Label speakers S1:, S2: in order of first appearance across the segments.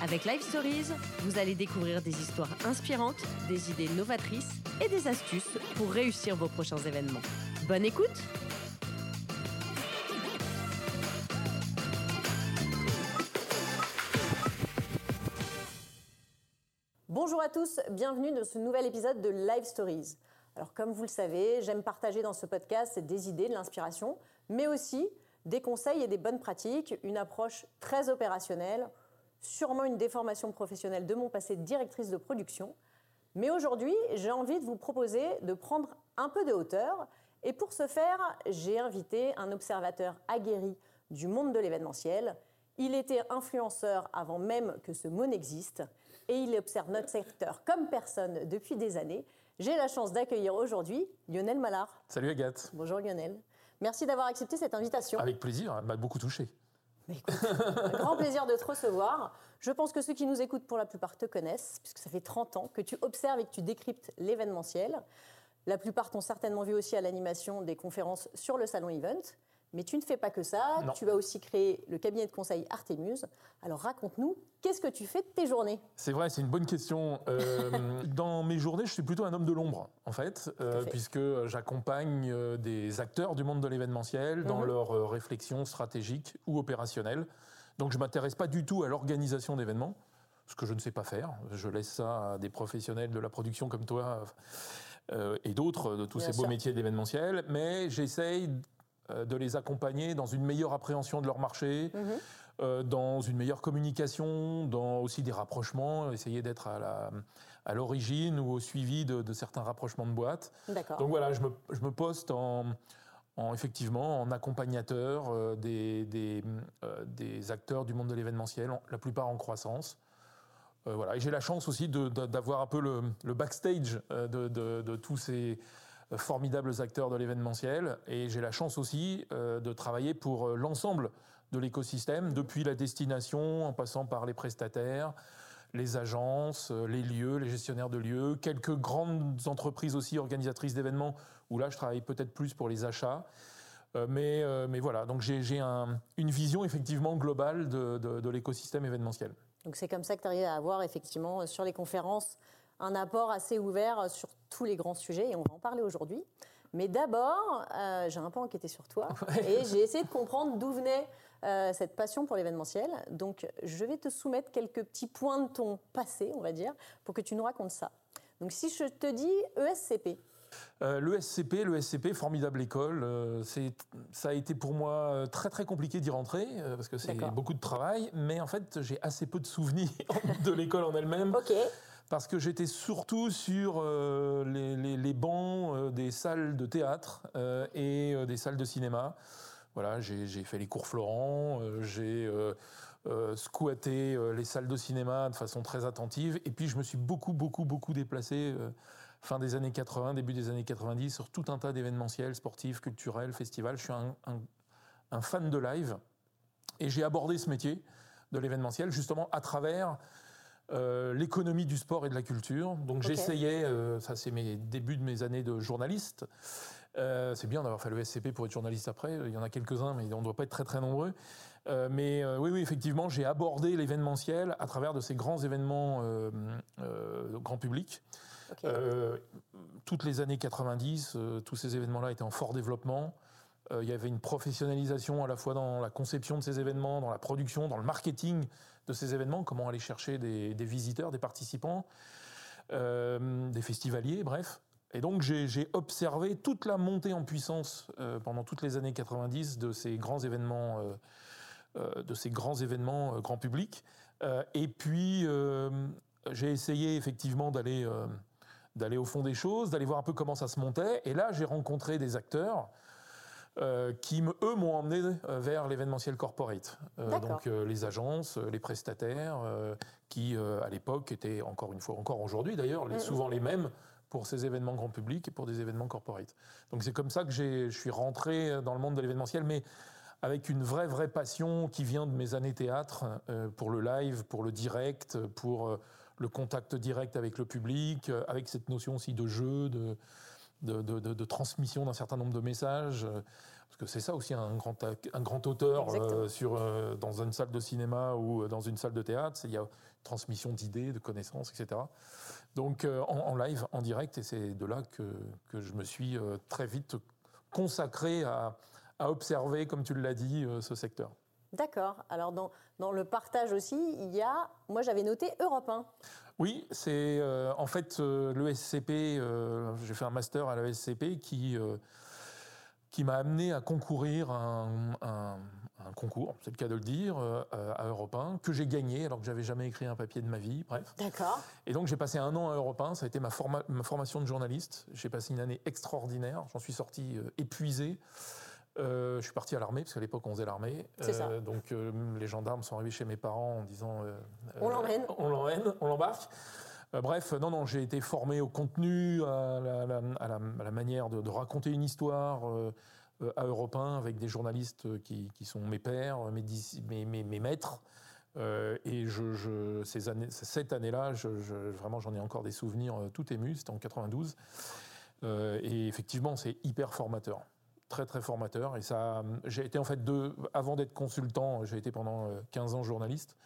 S1: Avec Live Stories, vous allez découvrir des histoires inspirantes, des idées novatrices et des astuces pour réussir vos prochains événements. Bonne écoute Bonjour à tous, bienvenue dans ce nouvel épisode de Live Stories. Alors comme vous le savez, j'aime partager dans ce podcast des idées, de l'inspiration, mais aussi des conseils et des bonnes pratiques, une approche très opérationnelle, sûrement une déformation professionnelle de mon passé de directrice de production. Mais aujourd'hui, j'ai envie de vous proposer de prendre un peu de hauteur. Et pour ce faire, j'ai invité un observateur aguerri du monde de l'événementiel. Il était influenceur avant même que ce mot n'existe et il observe notre secteur comme personne depuis des années. J'ai la chance d'accueillir aujourd'hui Lionel Mallard.
S2: Salut Agathe.
S1: Bonjour Lionel. Merci d'avoir accepté cette invitation.
S2: Avec plaisir, elle m'a beaucoup touché.
S1: Un grand plaisir de te recevoir. Je pense que ceux qui nous écoutent pour la plupart te connaissent, puisque ça fait 30 ans que tu observes et que tu décryptes l'événementiel. La plupart t'ont certainement vu aussi à l'animation des conférences sur le salon Event. Mais tu ne fais pas que ça, tu as aussi créé le cabinet de conseil Artemus. Alors raconte-nous, qu'est-ce que tu fais de tes journées?
S2: C'est vrai, c'est une bonne question. Euh, dans mes journées, je suis plutôt un homme de l'ombre, en fait, euh, puisque j'accompagne euh, des acteurs du monde de l'événementiel dans mhm. leurs réflexions stratégiques ou opérationnelles. Donc je ne m'intéresse pas du tout à l'organisation d'événements, ce que je ne sais pas faire. Je laisse ça à des professionnels de la production comme toi et d'autres de tous ces beaux métiers d'événementiel, mais j'essaye de les accompagner dans une meilleure appréhension de leur marché, mhm. euh, dans une meilleure communication, dans aussi des rapprochements, essayer d'être à l'origine ou au suivi de, certains rapprochements de boîtes. Donc voilà, je me, je me poste en, effectivement en accompagnateur euh, des, des, acteurs du monde de l'événementiel, la plupart en croissance. voilà. Et j'ai la chance aussi d'avoir un peu le, le backstage de, de, tous ces formidables acteurs de l'événementiel. Et j'ai la chance aussi euh, de travailler pour euh, l'ensemble de l'écosystème, depuis la destination, en passant par les prestataires, les agences, euh, les lieux, les gestionnaires de lieux, quelques grandes entreprises aussi organisatrices d'événements, où là je travaille peut-être plus pour les achats. mais, mais voilà, donc j'ai un, une vision effectivement globale de, de, de l'écosystème événementiel.
S1: Donc c'est comme ça que tu arrives à avoir effectivement sur les conférences un apport assez ouvert sur tous les grands sujets et on va en parler aujourd'hui. Mais d'abord, euh, j'ai un peu enquêté sur toi et j'ai essayé de comprendre d'où venait euh, cette passion pour l'événementiel. Donc, je vais te soumettre quelques petits points de ton passé, on va dire, pour que tu nous racontes ça. Donc, si je te dis ESCP.
S2: Euh, L'ESCP, l'ESCP, formidable école. Euh, ça a été pour moi très très compliqué d'y rentrer parce que c'est beaucoup de travail, mais en fait j'ai assez peu de souvenirs de l'école en elle-même.
S1: Ok
S2: parce que j'étais surtout sur euh, les, bancs euh, des salles de théâtre euh, et des salles de cinéma. Voilà, j'ai fait les cours Florent, j'ai squatté les salles de cinéma de façon très attentive, et puis je me suis beaucoup, beaucoup, beaucoup déplacé fin des années 80, début des années 90 sur tout un tas d'événementiels sportifs, culturels, festivals. Je suis un, un fan de live, et j'ai abordé ce métier de l'événementiel justement à travers euh, l'économie du sport et de la culture. Donc j'essayais, euh, ça c'est mes débuts de mes années de journaliste. Euh, c'est bien d'avoir fait le SCP pour être journaliste après. Il y en a quelques-uns, mais on ne doit pas être très très nombreux. mais oui, oui, effectivement, j'ai abordé l'événementiel à travers de ces grands événements grand public. toutes les années 90, tous ces événements-là étaient en fort développement. Il y avait une professionnalisation à la fois dans la conception de ces événements, dans la production, dans le marketing de ces événements, comment aller chercher des, visiteurs, des participants, euh, des festivaliers, bref. Et donc j'ai observé toute la montée en puissance euh, pendant toutes les années 90 de ces grands événements, euh, de ces grands événements grand public. et puis j'ai essayé effectivement d'aller d'aller au fond des choses, d'aller voir un peu comment ça se montait. Et là j'ai rencontré des acteurs euh, qui, eux, m'ont emmené euh, vers l'événementiel corporate. Euh, donc les agences, les prestataires, qui à l'époque étaient, encore une fois, encore aujourd'hui d'ailleurs, mm, mm. souvent les mêmes, pour ces événements grand public et pour des événements corporate. Donc c'est comme ça que je suis rentré dans le monde de l'événementiel, mais avec une vraie, vraie passion qui vient de mes années théâtre, pour le live, pour le direct, pour le contact direct avec le public, avec cette notion aussi de jeu, de, de, de, transmission d'un certain nombre de messages. Parce que c'est ça aussi un grand, un grand auteur sur, dans une salle de cinéma ou dans une salle de théâtre. Il y a transmission d'idées, de connaissances, etc. Donc en, live, en direct, et c'est de là que, que, je me suis très vite consacré à, à observer, comme tu l'as dit, euh, ce secteur.
S1: D'accord. Alors dans, dans, le partage aussi, il y a, moi j'avais noté Europe 1.
S2: Oui, c'est euh, en fait euh, le SCP, j'ai fait un master à la SCP qui, qui m'a amené à concourir à un, concours, c'est le cas de le dire, à Europe 1, que j'ai gagné alors que j'avais jamais écrit un papier de ma vie, bref.
S1: D'accord.
S2: Et donc j'ai passé un an à Europe 1, ça a été ma, ma formation de journaliste. J'ai passé une année extraordinaire, j'en suis sorti épuisé. Euh, je suis parti à l'armée, parce qu'à l'époque, on faisait l'armée.
S1: Euh,
S2: donc, euh, les gendarmes sont arrivés chez mes parents en disant
S1: On l'emmène.
S2: On l'emmène, on l'embarque. bref, non, non, j'ai été formé au contenu, à la, manière de, raconter une histoire à Europe 1 avec des journalistes qui, sont mes pères, mes, mes, mes, maîtres. et je, ces années, cette année-là, je, vraiment, j'en ai encore des souvenirs tout émus. C'était en 92. et effectivement, c'est hyper formateur très très formateur. Et ça, j'ai été en fait deux, avant d'être consultant, j'ai été pendant 15 euh, ans journaliste.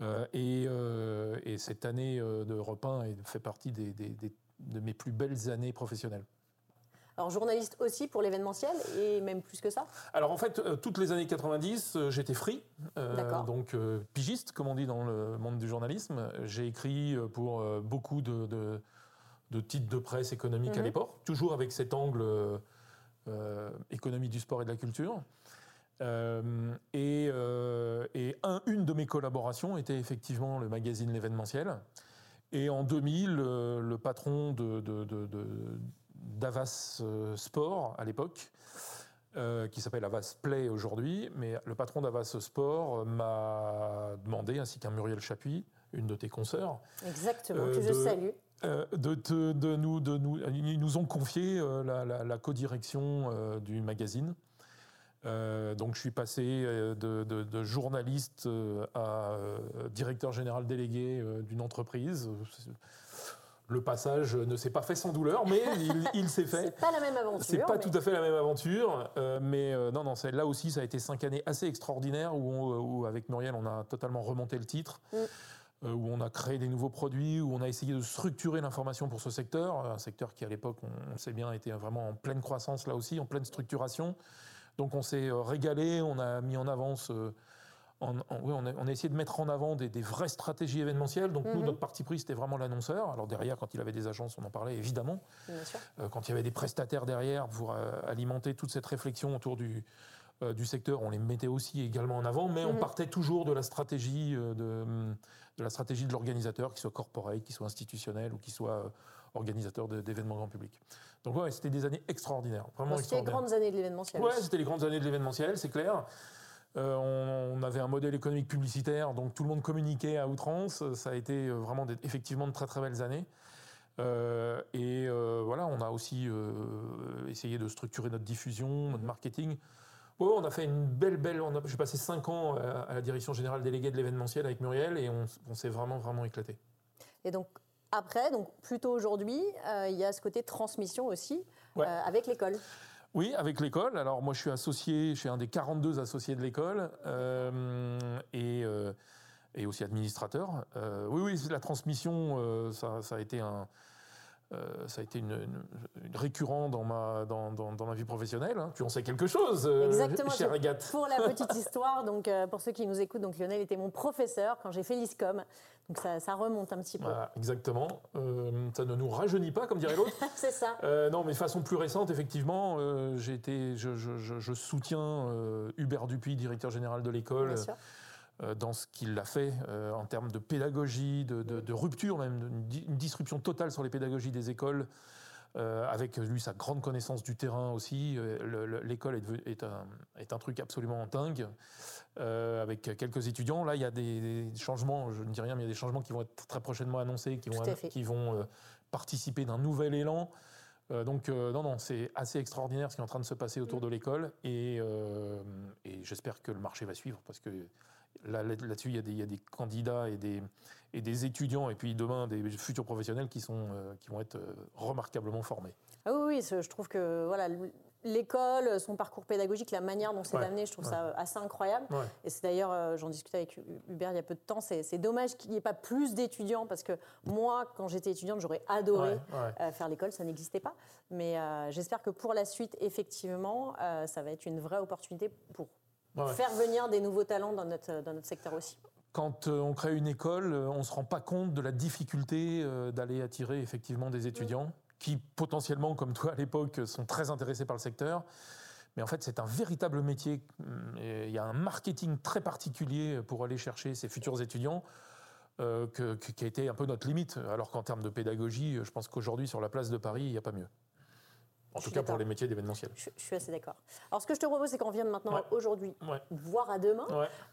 S2: Euh, et, euh, et, cette année de repas fait partie des, de mes plus belles années professionnelles.
S1: Alors journaliste aussi pour l'événementiel et même plus que ça?
S2: Alors en fait, toutes les années 90, j'étais free, donc pigiste comme on dit dans le monde du journalisme. J'ai écrit pour beaucoup de, de, titres de presse économique à mhm. l'époque, toujours avec cet angle euh, économie du sport et de la culture. Euh, et, euh, et un, une de mes collaborations était effectivement le magazine L'événementiel. Et en 2000, le patron de, d'Avas Sport à l'époque, qui s'appelle Avas Play aujourd'hui, mais le patron d'Avas Sport m'a demandé, ainsi qu'un Muriel Chapuis, une de tes consoeurs,
S1: Exactement, que je salue,
S2: euh, de, de, nous, de nous, ils nous ont confié euh, la, la, codirection euh, du magazine. donc je suis passé de, de journaliste à directeur général délégué d'une entreprise. Le passage ne s'est pas fait sans douleur, mais il, s'est fait.
S1: C'est pas la même aventure.
S2: C'est pas tout à fait la même aventure, mais non, non, là aussi, ça a été cinq années assez extraordinaires où, où, avec Muriel, on a totalement remonté le titre. Mm. Euh, où on a créé des nouveaux produits, où on a essayé de structurer l'information pour ce secteur, un secteur qui à l'époque, on sait bien, était vraiment en pleine croissance là aussi, en pleine structuration. Donc on s'est euh, régalé, on a mis en avance, euh, oui, on, a, essayé de mettre en avant des, vraies stratégies événementielles. Donc nous, mhm. notre parti pris, c'était vraiment l'annonceur. Alors derrière, quand il avait des agences, on en parlait évidemment. quand il y avait des prestataires derrière pour alimenter toute cette réflexion autour du, du secteur, on les mettait aussi également en avant, mais on mhm. partait toujours de la stratégie de de la stratégie de l'organisateur, qu'il soit corporate, qu'il soit institutionnel ou qu'il soit euh, organisateur d'événements grand public. Donc ouais, c'était des années extraordinaires, vraiment
S1: C'était les grandes années de l'événementiel.
S2: Ouais, c'était les grandes années de l'événementiel, c'est clair. Euh, on, avait un modèle économique publicitaire, donc tout le monde communiquait à outrance. Ça a été euh, vraiment effectivement de très très belles années. et voilà, on a aussi essayé de structurer notre diffusion, notre marketing on a fait une belle, belle. J'ai passé cinq ans euh, à la direction générale déléguée de l'événementiel avec Muriel et on, s'est vraiment, vraiment éclaté.
S1: Et donc, après, donc plutôt aujourd'hui, euh, il y a ce côté transmission aussi euh, avec l'école.
S2: Oui, avec l'école. Alors moi, je suis associé, je suis un des 42 associés de l'école et, et, aussi administrateur. oui, oui, la transmission, ça, ça, a été un, euh, ça a été une, récurrent dans ma, dans, dans, ma vie professionnelle. Hein. Tu en sais quelque chose,
S1: euh, Exactement, cher Agathe. Pour la petite histoire, donc, euh, pour ceux qui nous écoutent, donc Lionel était mon professeur quand j'ai fait l'ISCOM. Donc ça, ça, remonte un petit peu.
S2: exactement. ça ne nous rajeunit pas, comme dirait l'autre.
S1: C'est ça.
S2: non, mais de façon plus récente, effectivement, j'ai été, je, je, je, soutiens Hubert Dupuis, directeur général de l'école. Bien sûr euh, dans ce qu'il a fait euh, en termes de pédagogie, de, rupture même, une, disruption totale sur les pédagogies des écoles, avec lui sa grande connaissance du terrain aussi. L'école est, est, un, est, un, truc absolument dingue, avec quelques étudiants. Là, il y a des, changements, je ne dis rien, mais il y a des changements qui vont être très prochainement annoncés, qui vont, qui vont participer d'un nouvel élan. donc, non, non, c'est assez extraordinaire ce qui est en train de se passer autour mm. de l'école et, et j'espère que le marché va suivre parce que Là-dessus, il, il, y a des candidats et des, et des étudiants, et puis demain des futurs professionnels qui, sont, euh, qui vont être euh, remarquablement formés.
S1: Ah oui, oui, je trouve que voilà, l'école, son parcours pédagogique, la manière dont c'est amené, je trouve ça assez incroyable. Et c'est d'ailleurs, euh, j'en discutais avec Hubert il y a peu de temps, c'est dommage qu'il n'y ait pas plus d'étudiants, parce que moi, quand j'étais étudiante, j'aurais adoré faire l'école, ça n'existait pas. Mais j'espère que pour la suite, effectivement, ça va être une vraie opportunité pour Faire venir des nouveaux talents dans notre, dans notre secteur aussi.
S2: Quand euh, on crée une école, euh, on ne se rend pas compte de la difficulté euh, d'aller attirer effectivement des étudiants qui potentiellement, comme toi à l'époque, sont très intéressés par le secteur. Mais en fait, c'est un véritable métier. il y a un marketing très particulier pour aller chercher ces futurs étudiants. qui a été un peu notre limite, alors qu'en termes de pédagogie, je pense qu'aujourd'hui, sur la place de Paris, il n'y a pas mieux. En tout cas pour les métiers d'événementiel.
S1: Je, suis assez d'accord. Alors ce que je te propose, c'est qu'on vienne maintenant aujourd'hui, voir à demain.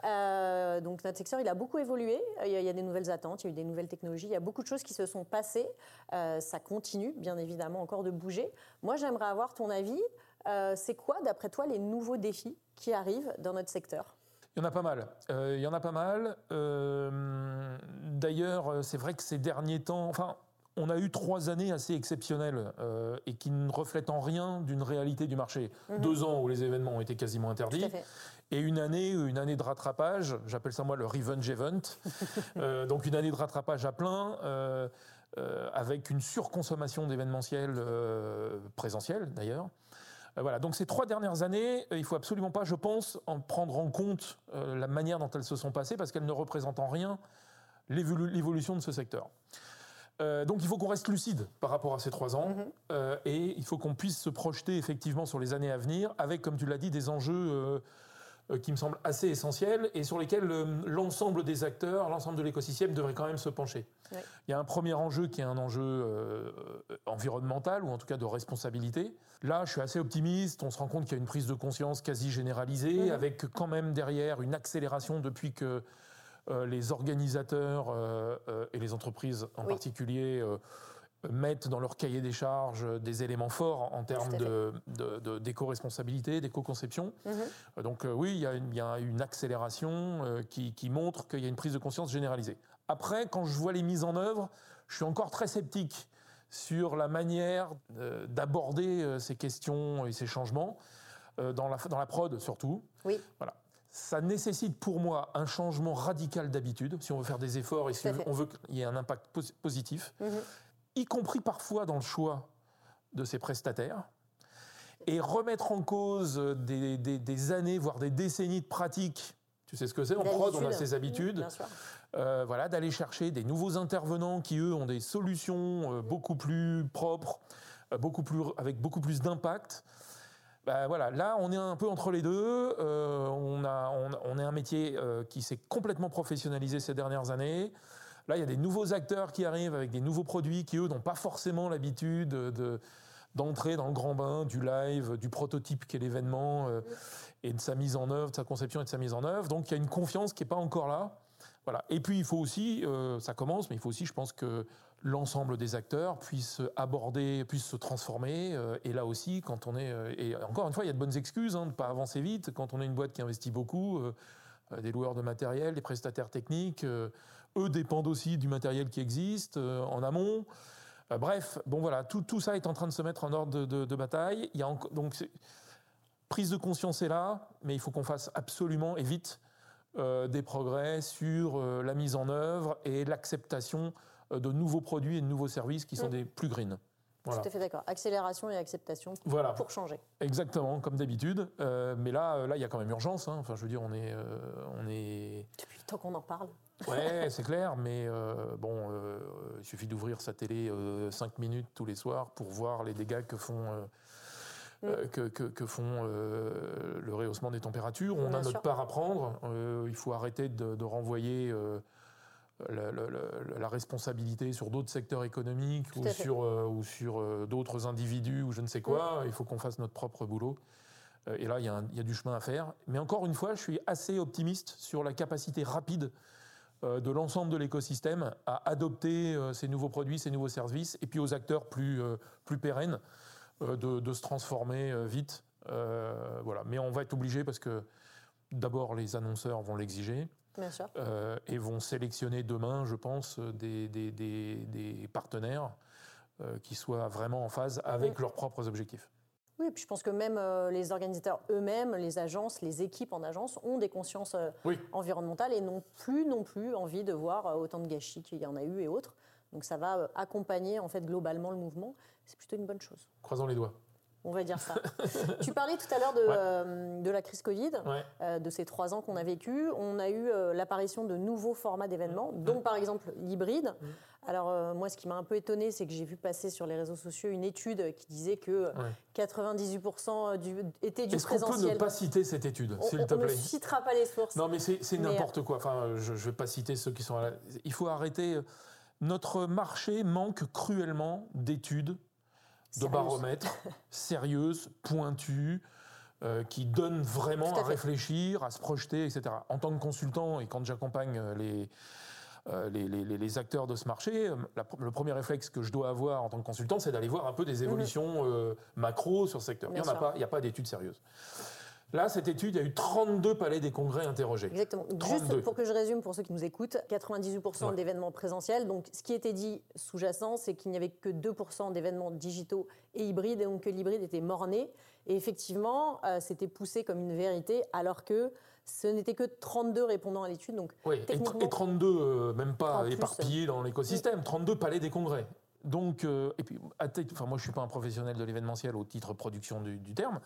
S1: Euh, donc notre secteur, il a beaucoup évolué. Il y, a, des nouvelles attentes, il y a eu des nouvelles technologies, il y a beaucoup de choses qui se sont passées. Euh, ça continue, bien évidemment, encore de bouger. Moi, j'aimerais avoir ton avis. Euh, c'est quoi, d'après toi, les nouveaux défis qui arrivent dans notre secteur?
S2: Il y en a pas mal. il y en a pas mal. D'ailleurs, c'est vrai que ces derniers temps, enfin, on a eu trois années assez exceptionnelles euh, et qui ne reflètent en rien d'une réalité du marché. Mhm. Deux ans où les événements ont été quasiment interdits. Et une année, une année de rattrapage, j'appelle ça moi le revenge event, euh, donc une année de rattrapage à plein, euh, avec une surconsommation d'événementiel présentiel d'ailleurs. Voilà, donc ces trois dernières années, il faut absolument pas, je pense, en prendre en compte la manière dont elles se sont passées, parce qu'elles ne représentent en rien l'évolution de ce secteur. Euh, donc il faut qu'on reste lucide par rapport à ces trois ans mhm. euh, et il faut qu'on puisse se projeter effectivement sur les années à venir avec, comme tu l'as dit, des enjeux euh, qui me semblent assez essentiels et sur lesquels l'ensemble des acteurs, l'ensemble de l'écosystème devrait quand même se pencher. Il y a un premier enjeu qui est un enjeu environnemental ou en tout cas de responsabilité. Là, je suis assez optimiste. On se rend compte qu'il y a une prise de conscience quasi généralisée mhm. avec quand même derrière une accélération depuis que les organisateurs euh, euh, et les entreprises en particulier mettent dans leur cahier des charges des éléments forts en termes d'éco-responsabilité, d'éco-conception. Mhm. Donc oui, il y, a une, accélération qui, montre qu'il y a une prise de conscience généralisée. Après, quand je vois les mises en œuvre, je suis encore très sceptique sur la manière d'aborder ces questions et ces changements, dans la, dans la prod surtout.
S1: Oui.
S2: Voilà ça nécessite pour moi un changement radical d'habitude, si on veut faire des efforts et si on veut qu'il y ait un impact positif, mhm. y compris parfois dans le choix de ces prestataires, et remettre en cause des, années, voire des décennies de pratique. Tu sais ce que c'est En prod, on a ses habitudes. Euh, voilà, d'aller chercher des nouveaux intervenants qui, eux, ont des solutions euh, beaucoup plus propres, euh, beaucoup plus, avec beaucoup plus d'impact. Bah, voilà, là, on est un peu entre les deux. Euh, on, a, on, est un métier euh, qui s'est complètement professionnalisé ces dernières années. Là, il y a des nouveaux acteurs qui arrivent avec des nouveaux produits qui, eux, n'ont pas forcément l'habitude de, d'entrer dans le grand bain du live, du prototype qu'est l'événement, euh, et de sa mise en œuvre, de sa conception et de sa mise en œuvre. Donc, il y a une confiance qui n'est pas encore là. Voilà. Et puis, il faut aussi, ça commence, mais il faut aussi, je pense que l'ensemble des acteurs puissent aborder, puissent se transformer. Euh, et là aussi, quand on est... Euh, et encore une fois, il y a de bonnes excuses hein, de ne pas avancer vite. Quand on est une boîte qui investit beaucoup, euh, des loueurs de matériel, des prestataires techniques, eux dépendent aussi du matériel qui existe en amont. bref, bon voilà, tout, tout, ça est en train de se mettre en ordre de, bataille. Il y a donc prise de conscience est là, mais il faut qu'on fasse absolument et vite des progrès sur la mise en œuvre et l'acceptation de nouveaux produits et de nouveaux services qui sont mm. des plus green.
S1: Voilà. Tout à fait d'accord. Accélération et acceptation pour changer.
S2: Exactement, comme d'habitude. Euh, mais là, euh, là, il y a quand même urgence. Hein. Enfin, je veux dire, on est, on est.
S1: Depuis le temps qu'on en parle.
S2: Ouais, c'est clair. Mais bon, il suffit d'ouvrir sa télé 5 minutes tous les soirs pour voir les dégâts que font. Mm. Que, que, font le rehaussement des températures. On a notre part à prendre. il faut arrêter de, de renvoyer la responsabilité sur d'autres secteurs économiques ou sur, ou sur d'autres individus ou je ne sais quoi. Mm. Il faut qu'on fasse notre propre boulot. et là, il y, a il y, a du chemin à faire. Mais encore une fois, je suis assez optimiste sur la capacité rapide de l'ensemble de l'écosystème à adopter ces nouveaux produits, ces nouveaux services, et puis aux acteurs plus, plus pérennes de, de, se transformer vite. voilà. Mais on va être obligé parce que d'abord les annonceurs vont l'exiger. Euh, et vont sélectionner demain, je pense, des, des, des, partenaires euh, qui soient vraiment en phase avec leurs propres objectifs.
S1: Oui, et puis je pense que même euh, les organisateurs eux-mêmes, les agences, les équipes en agence ont des consciences environnementales et n'ont plus non plus envie de voir autant de gâchis qu'il y en a eu et autres. Donc ça va accompagner en fait globalement le mouvement. C'est plutôt une bonne chose.
S2: Croisons les doigts
S1: on va dire ça. tu parlais tout à l'heure de, euh, de, la crise Covid, euh, de ces trois ans qu'on a vécu. On a eu euh, l'apparition de nouveaux formats d'événements, mm. dont par exemple l'hybride. Mm. Alors moi, ce qui m'a un peu étonné, c'est que j'ai vu passer sur les réseaux sociaux une étude qui disait que 98% du, était du présentiel.
S2: Est-ce qu'on peut ne pas citer cette étude, s'il te plaît? On ne
S1: citera pas les sources.
S2: Non, mais c'est n'importe quoi. Enfin, je ne vais pas citer ceux qui sont... Là. Il faut arrêter. Notre marché manque cruellement d'études de baromètres sérieuses, pointues, euh, qui donnent vraiment à, réfléchir, à se projeter, etc. En tant que consultant et quand j'accompagne euh, euh, les, les, acteurs de ce marché, le premier réflexe que je dois avoir en tant que consultant, c'est d'aller voir un peu des mhm. évolutions macro sur ce secteur. il n'y a pas d'études sérieuses. Là, cette étude, il y a eu 32 palais des congrès interrogés.
S1: Exactement. Juste pour que je résume pour ceux qui nous écoutent, 98% d'événements présentiels. Donc, ce qui était dit sous-jacent, c'est qu'il n'y avait que 2% d'événements digitaux et hybrides, et donc que l'hybride était mort-né. Et effectivement, euh, c'était poussé comme une vérité, alors que ce n'était que 32 répondants à l'étude. Donc,
S2: oui, et, 32, euh, même pas éparpillés dans l'écosystème, 32 palais des congrès. Donc, euh, et puis, enfin, moi, je suis pas un professionnel de l'événementiel au titre production du terme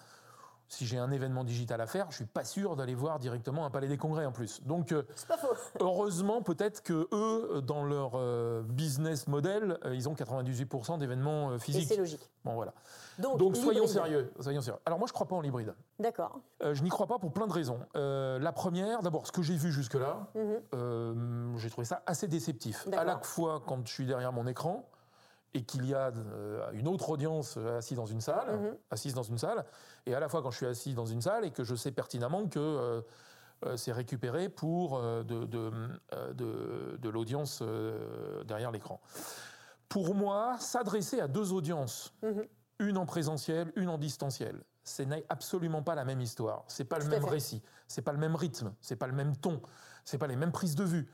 S2: si j'ai un événement digital à faire, je suis pas sûr d'aller voir directement un palais des congrès en plus. Donc, euh,
S1: pas faux.
S2: heureusement, peut-être que eux, dans leur euh, business model, euh, ils ont 98% d'événements physiques.
S1: C'est logique.
S2: Bon, voilà. Donc, soyons sérieux, soyons sérieux. Alors moi, je crois pas en l'hybride.
S1: D'accord.
S2: je n'y crois pas pour plein de raisons. la première, d'abord, ce que j'ai vu jusque-là, mhm. j'ai trouvé ça assez déceptif. À la fois quand je suis derrière mon écran, et qu'il y a euh, une autre audience assise dans une salle, mhm. assise dans une salle, et à la fois quand je suis assis dans une salle et que je sais pertinemment que euh, euh, c'est récupéré pour de, de, de, l'audience derrière l'écran. Pour moi, s'adresser à deux audiences, mhm. une en présentiel, une en distanciel, ce n'est absolument pas la même histoire. C'est pas le même récit, c'est pas le même rythme, c'est pas le même ton, c'est pas les mêmes prises de vue.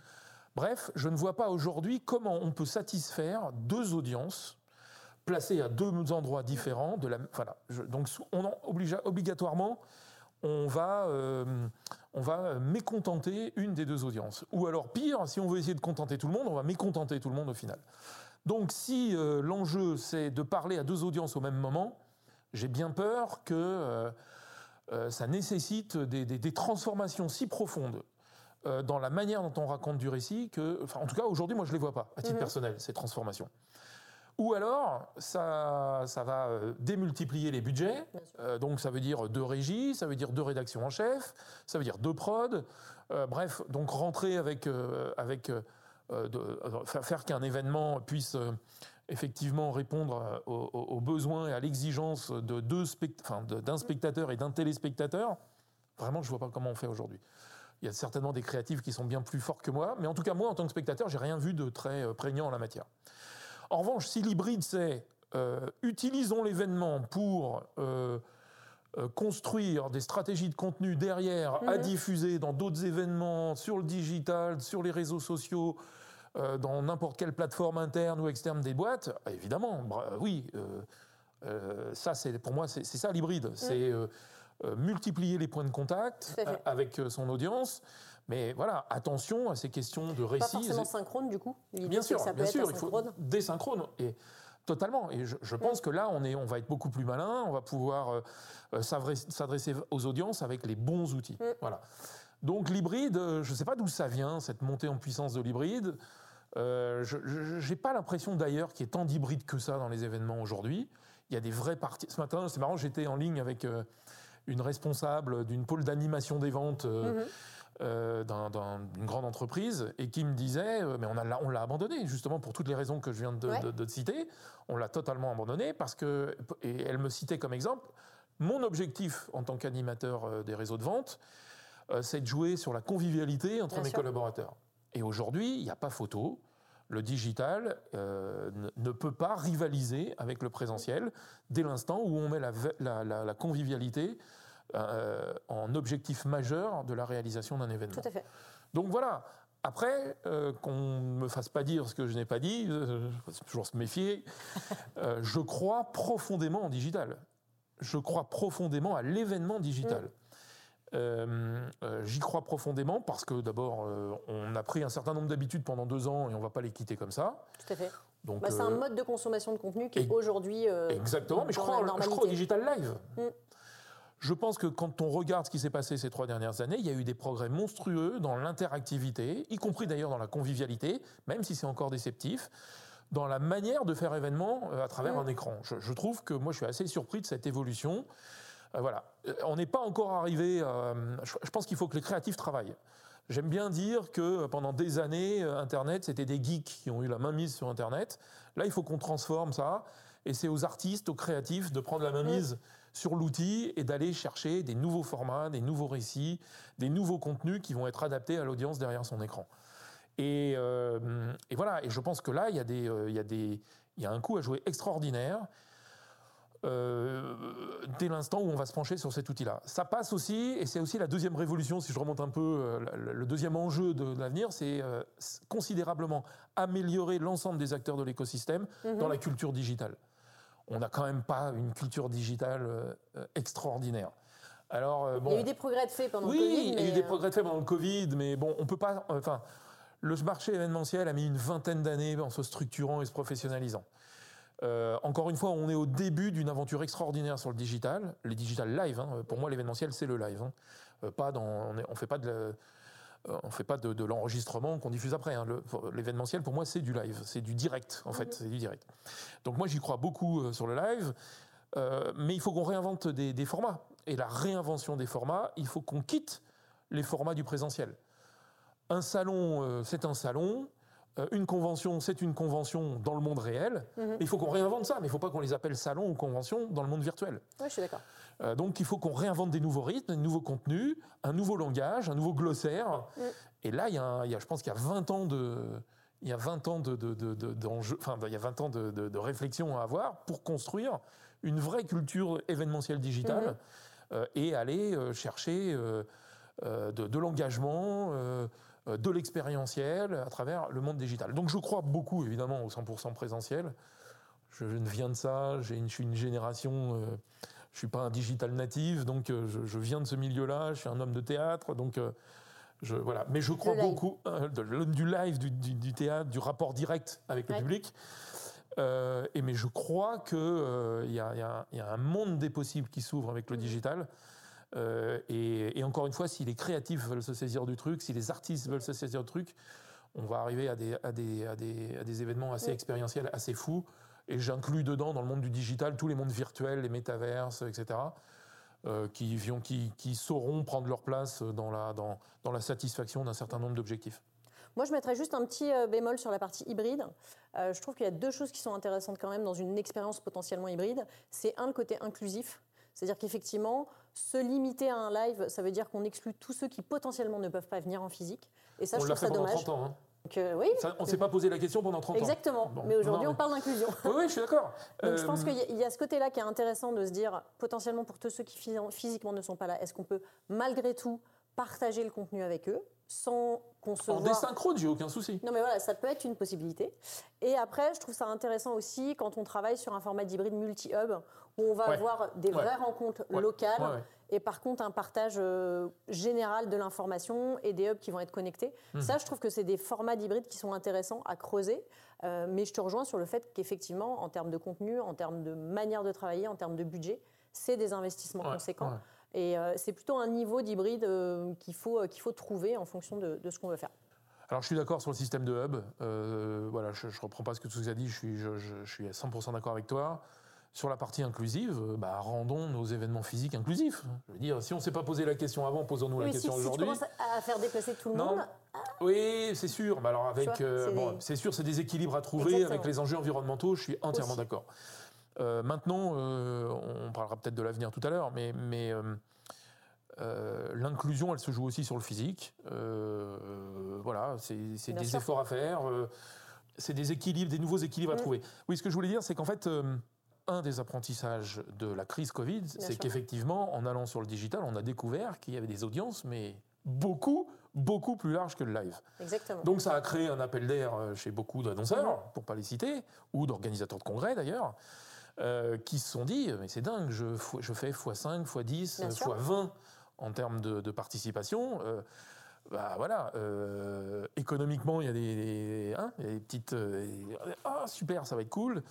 S2: Bref, je ne vois pas aujourd'hui comment on peut satisfaire deux audiences placées à deux endroits différents. De la, donc on en obligatoirement, on va, euh, on va mécontenter une des deux audiences. Ou alors pire, si on veut essayer de contenter tout le monde, on va mécontenter tout le monde au final. Donc si euh, l'enjeu c'est de parler à deux audiences au même moment, j'ai bien peur que euh, ça nécessite des transformations si profondes euh, dans la manière dont on raconte du récit que, enfin, en tout cas, aujourd'hui, moi, je les vois pas, à titre mhm. personnel, ces transformations. Ou alors, ça, ça va euh, démultiplier les budgets. Euh, donc, ça veut dire deux régies, ça veut dire deux rédactions en chef, ça veut dire deux prod. bref, donc rentrer avec, avec de, faire qu'un événement puisse effectivement répondre aux, besoins et à l'exigence de deux d'un spectateur et d'un téléspectateur. Vraiment, je vois pas comment on fait aujourd'hui. Il y a certainement des créatifs qui sont bien plus forts que moi, mais en tout cas, moi, en tant que spectateur, j'ai rien vu de très euh, prégnant en la matière. En revanche, si l'hybride, c'est euh, utilisons l'événement pour euh, construire des stratégies de contenu derrière à mhm. diffuser dans d'autres événements, sur le digital, sur les réseaux sociaux, dans n'importe quelle plateforme interne ou externe des boîtes, évidemment, oui. ça, c'est pour moi, c'est ça l'hybride. Mhm. C'est multiplier les points de contact euh, avec euh, son audience. Mais voilà, attention à ces questions de récit. Pas
S1: forcément synchrone du coup.
S2: Bien sûr, bien sûr, il faut désynchrone et totalement. Et je, pense que là, on est, on va être beaucoup plus malin. On va pouvoir s'adresser aux audiences avec les bons outils. Mm. Voilà. Donc l'hybride, je ne sais pas d'où ça vient cette montée en puissance de l'hybride. je n'ai pas l'impression d'ailleurs qu'il y ait tant d'hybrides que ça dans les événements aujourd'hui. Il y a des vrais parties. Ce matin, c'est marrant, j'étais en ligne avec une responsable d'une pôle d'animation des ventes euh, mhm. d'une grande entreprise et qui me disait mais on l'a on l'a abandonné justement pour toutes les raisons que je viens de, de citer on l'a totalement abandonné parce que et elle me citait comme exemple mon objectif en tant qu'animateur euh, des réseaux de vente, euh, c'est de jouer sur la convivialité entre mes collaborateurs. Et aujourd'hui, il n'y a pas photo. Le digital euh, ne peut pas rivaliser avec le présentiel dès l'instant où on met la, convivialité en objectif majeur de la réalisation d'un événement.
S1: Tout à fait.
S2: Donc voilà. Après, qu'on ne me fasse pas dire ce que je n'ai pas dit, il faut toujours se méfier, je crois profondément en digital je crois profondément à l'événement digital. Mm. Euh, euh, j'y crois profondément parce que d'abord, euh, on a pris un certain nombre d'habitudes pendant deux ans et on ne va pas les quitter comme ça.
S1: Tout à fait. Donc, bah, c'est un mode de consommation de contenu qui est aujourd'hui.
S2: exactement, mais je crois, je crois, au digital live. Mm. Je pense que quand on regarde ce qui s'est passé ces trois dernières années, il y a eu des progrès monstrueux dans l'interactivité, y compris d'ailleurs dans la convivialité, même si c'est encore déceptif dans la manière de faire événement à travers un écran. Je, trouve que moi, je suis assez surpris de cette évolution. Euh, voilà. Euh, on n'est pas encore arrivé. je, pense qu'il faut que les créatifs travaillent. J'aime bien dire que pendant des années, Internet, c'était des geeks qui ont eu la main mise sur Internet. Là, il faut qu'on transforme ça. Et c'est aux artistes, aux créatifs de prendre la main mise sur l'outil et d'aller chercher des nouveaux formats, des nouveaux récits, des nouveaux contenus qui vont être adaptés à l'audience derrière son écran. Euh, et, voilà, et je pense que là, il y a, des, euh, il y a, des, il y a un coup à jouer extraordinaire. Euh, dès l'instant où on va se pencher sur cet outil-là. Ça passe aussi, et c'est aussi la deuxième révolution, si je remonte un peu, le deuxième enjeu de, l'avenir, c'est considérablement améliorer l'ensemble des acteurs de l'écosystème mhm. dans la culture digitale. On n'a quand même pas une culture digitale extraordinaire.
S1: Alors, bon, il y a eu des progrès de fait pendant
S2: le
S1: Covid.
S2: Oui, il y a eu des progrès de fait pendant le Covid, mais bon, on peut pas. Enfin, le marché événementiel a mis une vingtaine d'années en se structurant et se professionnalisant. Euh, encore une fois, on est au début d'une aventure extraordinaire sur le digital, les digital live. Hein. Pour moi, l'événementiel, c'est le live. Hein. Euh, pas dans, on ne fait pas de, euh, on fait pas de, l'enregistrement qu'on diffuse après. Hein. L'événementiel, pour moi, c'est du live, c'est du direct, en fait, mhm. c'est du direct. Donc moi, j'y crois beaucoup sur le live, mais il faut qu'on réinvente des formats. Et la réinvention des formats, il faut qu'on quitte les formats du présentiel un salon, euh, c'est un salon. Euh, une convention, c'est une convention dans le monde réel. Mhm. Il faut qu'on réinvente ça, mais il ne faut pas qu'on les appelle salons ou conventions dans le monde virtuel.
S1: Oui, je suis d'accord.
S2: Euh, donc il faut qu'on réinvente des nouveaux rythmes, des nouveaux contenus, un nouveau langage, un nouveau glossaire. Mhm. Et là, il y, a, je pense qu'il y a 20 ans de, il y a 20 ans de, enfin, il y a 20 ans de, réflexion à avoir pour construire une vraie culture événementielle digitale mhm. et aller chercher de, l'engagement. Euh, de l'expérientiel à travers le monde digital. Donc je crois beaucoup évidemment au 100% présentiel. Je, ne viens de ça, je suis une génération, euh, je suis pas un digital native, donc euh, je, viens de ce milieu-là, je suis un homme de théâtre, donc je, voilà. Mais je crois beaucoup du live, du, théâtre, du rapport direct avec le public. et mais je crois qu'il y, y, a un monde des possibles qui s'ouvre avec le digital. Euh, et, encore une fois, si les créatifs veulent se saisir du truc, si les artistes veulent se saisir du truc, on va arriver à des, à des, à des, à des événements assez expérientiels, assez fous. Et j'inclus dedans, dans le monde du digital, tous les mondes virtuels, les métaverses, etc., euh, qui, qui, qui, sauront prendre leur place dans la, dans, dans la satisfaction d'un certain nombre d'objectifs.
S1: Moi, je mettrais juste un petit euh, bémol sur la partie hybride. je trouve qu'il y a deux choses qui sont intéressantes quand même dans une expérience potentiellement hybride. C'est un, le côté inclusif. C'est-à-dire qu'effectivement, se limiter à un live, ça veut dire qu'on exclut tous ceux qui potentiellement ne peuvent pas venir en physique. Et ça,
S2: on
S1: je trouve ça dommage.
S2: 30 ans, hein.
S1: Euh, oui.
S2: on ne s'est pas posé la question pendant 30
S1: ans. Exactement. mais aujourd'hui, on parle d'inclusion.
S2: oui, je suis d'accord.
S1: Donc, je pense euh, qu'il y, a ce côté-là qui est intéressant de se dire, potentiellement pour tous ceux qui physiquement ne sont pas là, est-ce qu'on peut malgré tout partager le contenu avec eux? Sans qu'on se
S2: En désynchrone, j'ai aucun souci.
S1: Non, mais voilà, ça peut être une possibilité. Et après, je trouve ça intéressant aussi quand on travaille sur un format d'hybride multi-hub, où on va avoir des vraies rencontres locales, et par contre un partage euh, général de l'information et des hubs qui vont être connectés. Mhm. Ça, je trouve que c'est des formats d'hybride qui sont intéressants à creuser. Euh, mais je te rejoins sur le fait qu'effectivement, en termes de contenu, en termes de manière de travailler, en termes de budget, c'est des investissements conséquents. Et euh, c'est plutôt un niveau d'hybride euh, qu'il faut, euh, qu'il faut trouver en fonction de, ce qu'on veut faire.
S2: Alors je suis d'accord sur le système de hub. voilà, je ne reprends pas ce que tu as dit, je suis, je, je suis à 100% d'accord avec toi. sur la partie inclusive, bah, rendons nos événements physiques inclusifs. Je veux dire, si on ne s'est pas posé la question avant, posons-nous la question aujourd'hui.
S1: Si tu commences à faire déplacer tout le monde.
S2: Oui, c'est sûr. Mais alors avec, c'est sûr, c'est des équilibres à trouver avec les enjeux environnementaux. Je suis entièrement d'accord. Maintenant, on parlera peut-être de l'avenir tout à l'heure, mais, mais euh, l'inclusion, elle se joue aussi sur le physique. Euh, voilà, c'est des efforts à faire. Euh, c'est des équilibres, des nouveaux équilibres à mm. trouver. Oui, ce que je voulais dire, c'est qu'en fait, un des apprentissages de la crise Covid, c'est qu'effectivement, en allant sur le digital, on a découvert qu'il y avait des audiences, mais beaucoup, beaucoup plus larges que le live.
S1: Exactement.
S2: Donc ça a créé un appel d'air chez beaucoup d'annonceurs, mm. pour pas les citer, ou d'organisateurs de congrès d'ailleurs, qui se sont dit, mais c'est dingue, je, je fais x5, x10, x20 en termes de, participation. Euh, bah voilà, euh, économiquement, il y a des, hein, petites. Euh, ah, super, ça va être cool.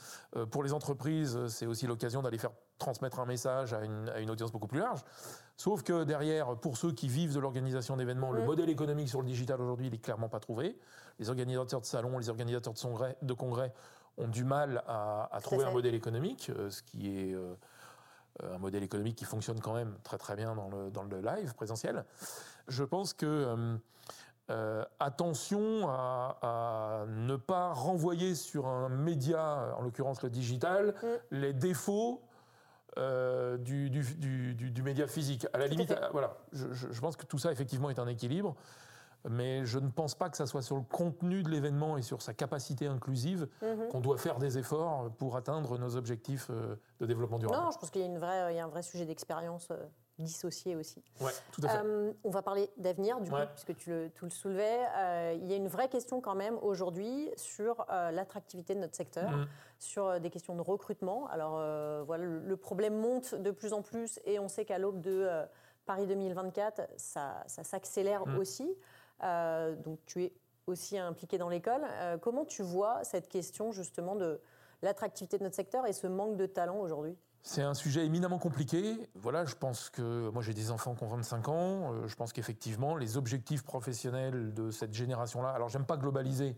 S2: pour les entreprises, c'est aussi l'occasion d'aller faire transmettre un message à une, audience beaucoup plus large. Sauf que derrière, pour ceux qui vivent de l'organisation d'événements, le mmh. modèle économique sur le digital aujourd'hui, il est clairement pas trouvé. Les organisateurs de salons, les organisateurs de, de congrès ont du mal à, trouver un modèle économique, ce qui est euh, un modèle économique qui fonctionne quand même très très bien dans le, dans le live présentiel. Je pense que euh, euh, attention à, ne pas renvoyer sur un média, en l'occurrence le digital, mm. les défauts du, du, du, média physique. À la limite, voilà, je, je, pense que tout ça effectivement est un équilibre mais je ne pense pas que ça soit sur le contenu de l'événement et sur sa capacité inclusive mhm. qu'on doit faire des efforts pour atteindre nos objectifs euh, de développement durable.
S1: Non, je pense qu'il y a, y un vrai sujet d'expérience euh, dissocié aussi.
S2: Oui, tout à fait. Euh,
S1: on va parler d'avenir, du coup, puisque tu le, le soulevais. il y a une vraie question quand même aujourd'hui sur l'attractivité de notre secteur, mhm. sur des questions de recrutement. Alors voilà, le, problème monte de plus en plus et on sait qu'à l'aube de Paris 2024, ça, ça s'accélère mhm. aussi. Euh, donc tu es aussi impliqué dans l'école. Euh, comment tu vois cette question justement de l'attractivité de notre secteur et ce manque de talent aujourd'hui?
S2: C'est un sujet éminemment compliqué. Voilà, je pense que moi j'ai des enfants qui ont 25 ans. Euh, je pense qu'effectivement les objectifs professionnels de cette génération-là. Alors j'aime pas globaliser.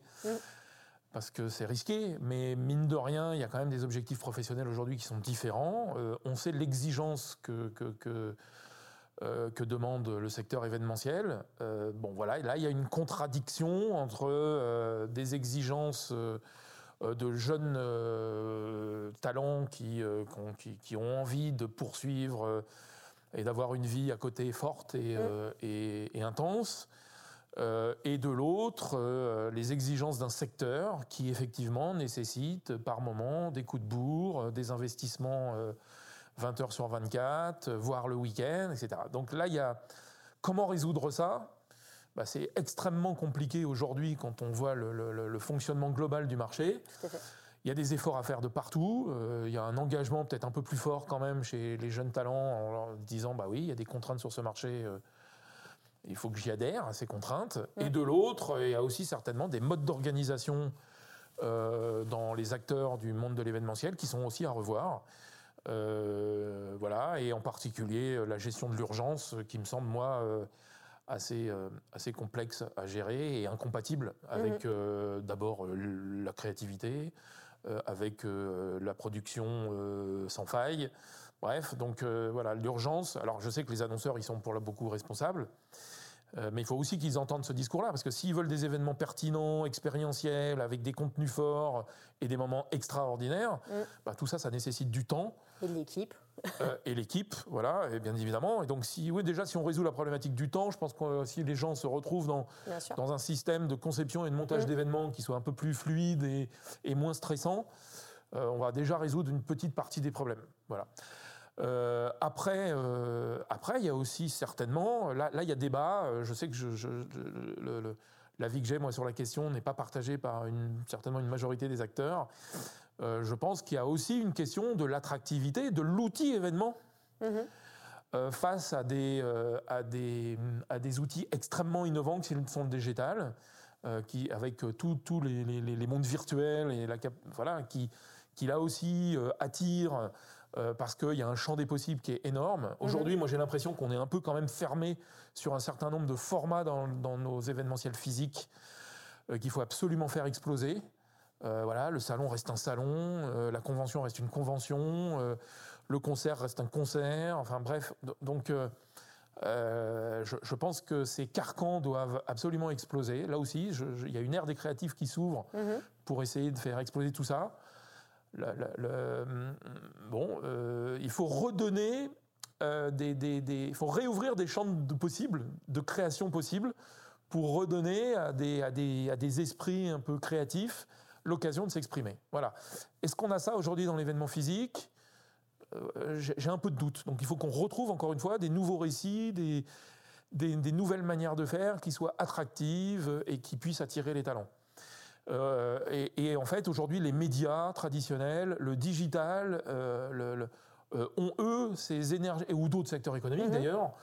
S2: Parce que c'est risqué, mais mine de rien, il y a quand même des objectifs professionnels aujourd'hui qui sont différents. on sait l'exigence que, que que demande le secteur événementiel. Euh, bon, voilà, là, il y a une contradiction entre euh, des exigences de jeunes talents qui, qui, ont envie de poursuivre et d'avoir une vie à côté forte et, et, intense. et de l'autre, les exigences d'un secteur qui effectivement nécessite par moment des coups de bourre, des investissements 20 heures sur 24, voire le week-end, etc. Donc là, il y a comment résoudre ça? Bah, C'est extrêmement compliqué aujourd'hui quand on voit le, fonctionnement global du marché. Il y a des efforts à faire de partout. Euh, il y a un engagement peut-être un peu plus fort quand même chez les jeunes talents en leur disant bah oui, il y a des contraintes sur ce marché. Euh, il faut que j'y adhère à ces contraintes. Et de l'autre, il y a aussi certainement des modes d'organisation euh, dans les acteurs du monde de l'événementiel qui sont aussi à revoir. Euh, voilà, et en particulier euh, la gestion de l'urgence, qui me semble, moi, euh, assez, assez complexe à gérer et incompatible avec mhm. d'abord la créativité, avec la production sans faille. Bref, donc voilà, l'urgence. Alors je sais que les annonceurs, ils sont pour là beaucoup responsables. Euh, mais il faut aussi qu'ils entendent ce discours-là, parce que s'ils veulent des événements pertinents, expérientiels, avec des contenus forts et des moments extraordinaires, mm. bah, tout ça, ça nécessite du temps.
S1: Et l'équipe.
S2: Euh, et l'équipe, voilà, et bien évidemment. Et donc, si, oui, déjà, si on résout la problématique du temps, je pense que euh, si les gens se retrouvent dans, dans un système de conception et de montage mm. d'événements qui soit un peu plus fluide et, et moins stressant, on va déjà résoudre une petite partie des problèmes. Voilà. Euh, après, euh, après, il y a aussi certainement, là, là il y a débat. Euh, je sais que je, l'avis que j'ai moi sur la question n'est pas partagé par une, certainement une majorité des acteurs. je pense qu'il y a aussi une question de l'attractivité de l'outil événement. Mm-hmm. face à des, à, des, à des outils extrêmement innovants qui sont le digital, qui, avec tous les, les, les, mondes virtuels, et la, voilà, qui, qui là aussi attirent euh, parce qu'il y a un champ des possibles qui est énorme. Mhm. Aujourd'hui, moi j'ai l'impression qu'on est un peu quand même fermé sur un certain nombre de formats dans, nos événementiels physiques euh, qu'il faut absolument faire exploser. voilà, le salon reste un salon, la convention reste une convention, le concert reste un concert. Enfin bref, donc je, pense que ces carcans doivent absolument exploser. Là aussi, il y a une ère des créatifs qui s'ouvre mhm. pour essayer de faire exploser tout ça. Bon, il faut redonner des, il faut réouvrir des champs de possibles, de création possible, pour redonner à des, à des, à des esprits un peu créatifs l'occasion de s'exprimer. Voilà. Est-ce qu'on a ça aujourd'hui dans l'événement physique? Euh, J'ai un peu de doute. Donc il faut qu'on retrouve encore une fois des nouveaux récits, des, des, nouvelles manières de faire qui soient attractives et qui puissent attirer les talents. Euh, et, en fait, aujourd'hui, les médias traditionnels, le digital, euh, le, ont eux ces énergies, ou d'autres secteurs économiques mhm. d'ailleurs,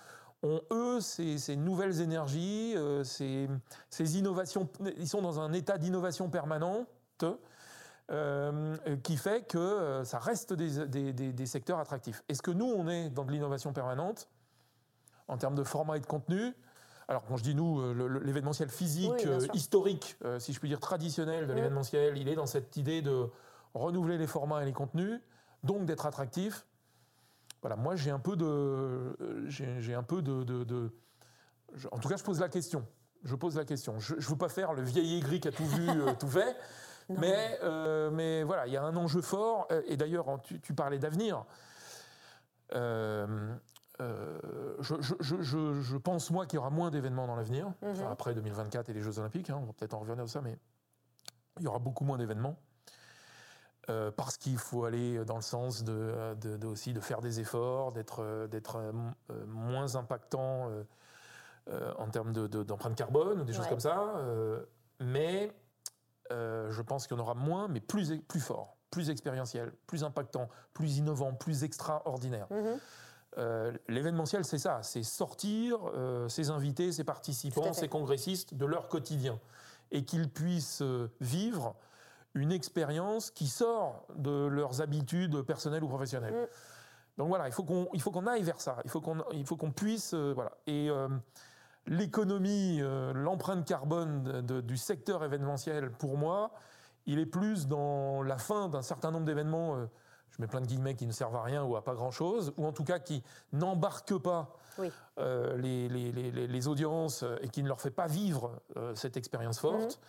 S2: ont eux ces, nouvelles énergies, euh, ces, innovations. Ils sont dans un état d'innovation permanente. Euh, qui fait que euh, ça reste des, secteurs attractifs. Est-ce que nous, on est dans de l'innovation permanente en termes de format et de contenu alors quand je dis nous, l'événementiel physique, historique, si je puis dire traditionnel de l'événementiel, il est dans cette idée de renouveler les formats et les contenus, donc d'être attractif, voilà, moi j'ai un peu de, j'ai un peu de, en tout cas je pose la question. Je pose la question. Je ne veux pas faire le vieil aigri qui a tout vu, euh, tout fait, mais, euh, mais voilà, il y a un enjeu fort. Euh, et d'ailleurs, tu, parlais d'avenir. Je, pense moi qu'il y aura moins d'événements dans l'avenir, mhm. après 2024 et les Jeux Olympiques. Hein, on va peut-être en revenir à ça, mais il y aura beaucoup moins d'événements. Euh, parce qu'il faut aller dans le sens de, aussi de faire des efforts, d'être euh, euh, moins impactant en termes d'empreinte carbone ou des choses comme ça. mais je pense qu'il y en aura moins, mais plus, plus fort, plus expérientiel, plus impactant, plus innovant, plus extraordinaire. Mm-hmm. L'événementiel, c'est ça, c'est sortir ses invités, ses participants, ses congressistes de leur quotidien et qu'ils puissent vivre une expérience qui sort de leurs habitudes personnelles ou professionnelles. Mm. Donc voilà, il faut qu'on il faut qu'on aille vers ça. Il faut qu'on il faut qu'on puisse euh, voilà. Et euh, l'économie, euh, l'empreinte carbone du secteur événementiel, pour moi, il est plus dans la fin d'un certain nombre d'événements. Mets plein de guillemets qui ne servent à rien ou à pas grand chose, ou en tout cas qui n'embarquent pas les, les, les, les, audiences et qui ne leur fait pas vivre cette expérience forte. Mm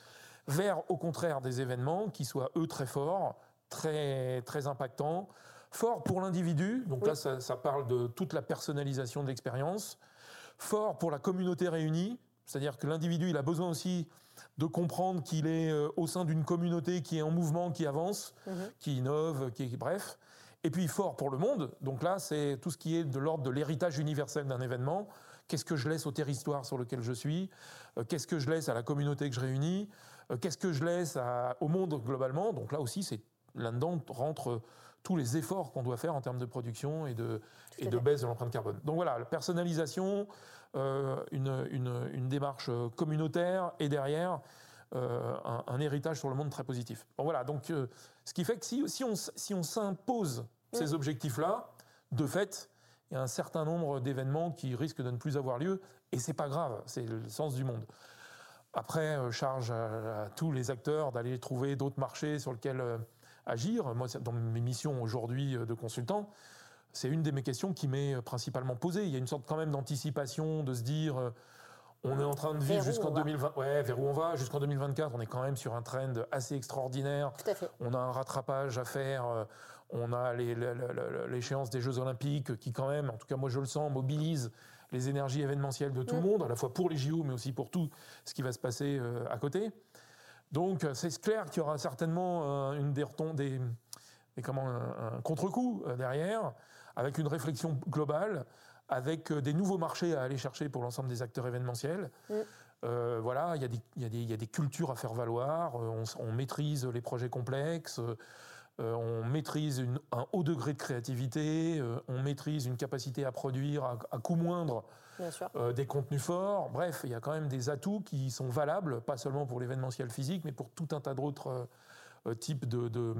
S2: vers au contraire des événements qui soient eux très forts, très, très impactants, forts pour l'individu, donc là ça, parle de toute la personnalisation de l'expérience, fort pour la communauté réunie, c'est-à-dire que l'individu il a besoin aussi de comprendre qu'il est euh, au sein d'une communauté qui est en mouvement, qui avance, mhm. qui innove, qui bref. Et puis fort pour le monde, donc là c'est tout ce qui est de l'ordre de l'héritage universel d'un événement. Qu'est-ce que je laisse au territoire sur lequel je suis? Euh, Qu'est-ce que je laisse à la communauté que je réunis? Euh, qu'est-ce que je laisse au monde globalement? Donc là aussi, c'est là-dedans rentrent tous les efforts qu'on doit faire en termes de production et de, et de baisse de l'empreinte carbone. Donc voilà, la personnalisation, euh, une, démarche communautaire et derrière euh, un, héritage sur le monde très positif. Bon voilà, donc ce qui fait que si, si on, si on s'impose ces mm. objectifs-là, de fait, il y a un certain nombre d'événements qui risquent de ne plus avoir lieu, et c'est pas grave, c'est le sens du monde. Après, euh, charge à, tous les acteurs d'aller trouver d'autres marchés sur lesquels euh, agir. Moi, dans mes missions aujourd'hui euh, de consultant, c'est une de mes questions qui m'est principalement posée. Il y a une sorte quand même d'anticipation, de se dire, on est en train de vivre jusqu'en 2020. Ouais, vers où on va Jusqu'en 2024, on est quand même sur un trend assez extraordinaire.
S1: Tout à fait.
S2: On a un rattrapage à faire. On a l'échéance des Jeux Olympiques qui, quand même, en tout cas moi je le sens, mobilise les énergies événementielles de tout le mm. monde, à la fois pour les JO, mais aussi pour tout ce qui va se passer euh, à côté. Donc c'est clair qu'il y aura certainement euh, une des, des, comment, un, contre-coup euh, derrière, avec une réflexion globale, avec des nouveaux marchés à aller chercher pour l'ensemble des acteurs événementiels. Mm. voilà, il y, y, a des cultures à faire valoir, on, on maîtrise les projets complexes, euh, on maîtrise un haut degré de créativité, euh, on maîtrise une capacité à produire à, coût moindre euh, des contenus forts. Bref, il y a quand même des atouts qui sont valables, pas seulement pour l'événementiel physique, mais pour tout un tas d'autres types de,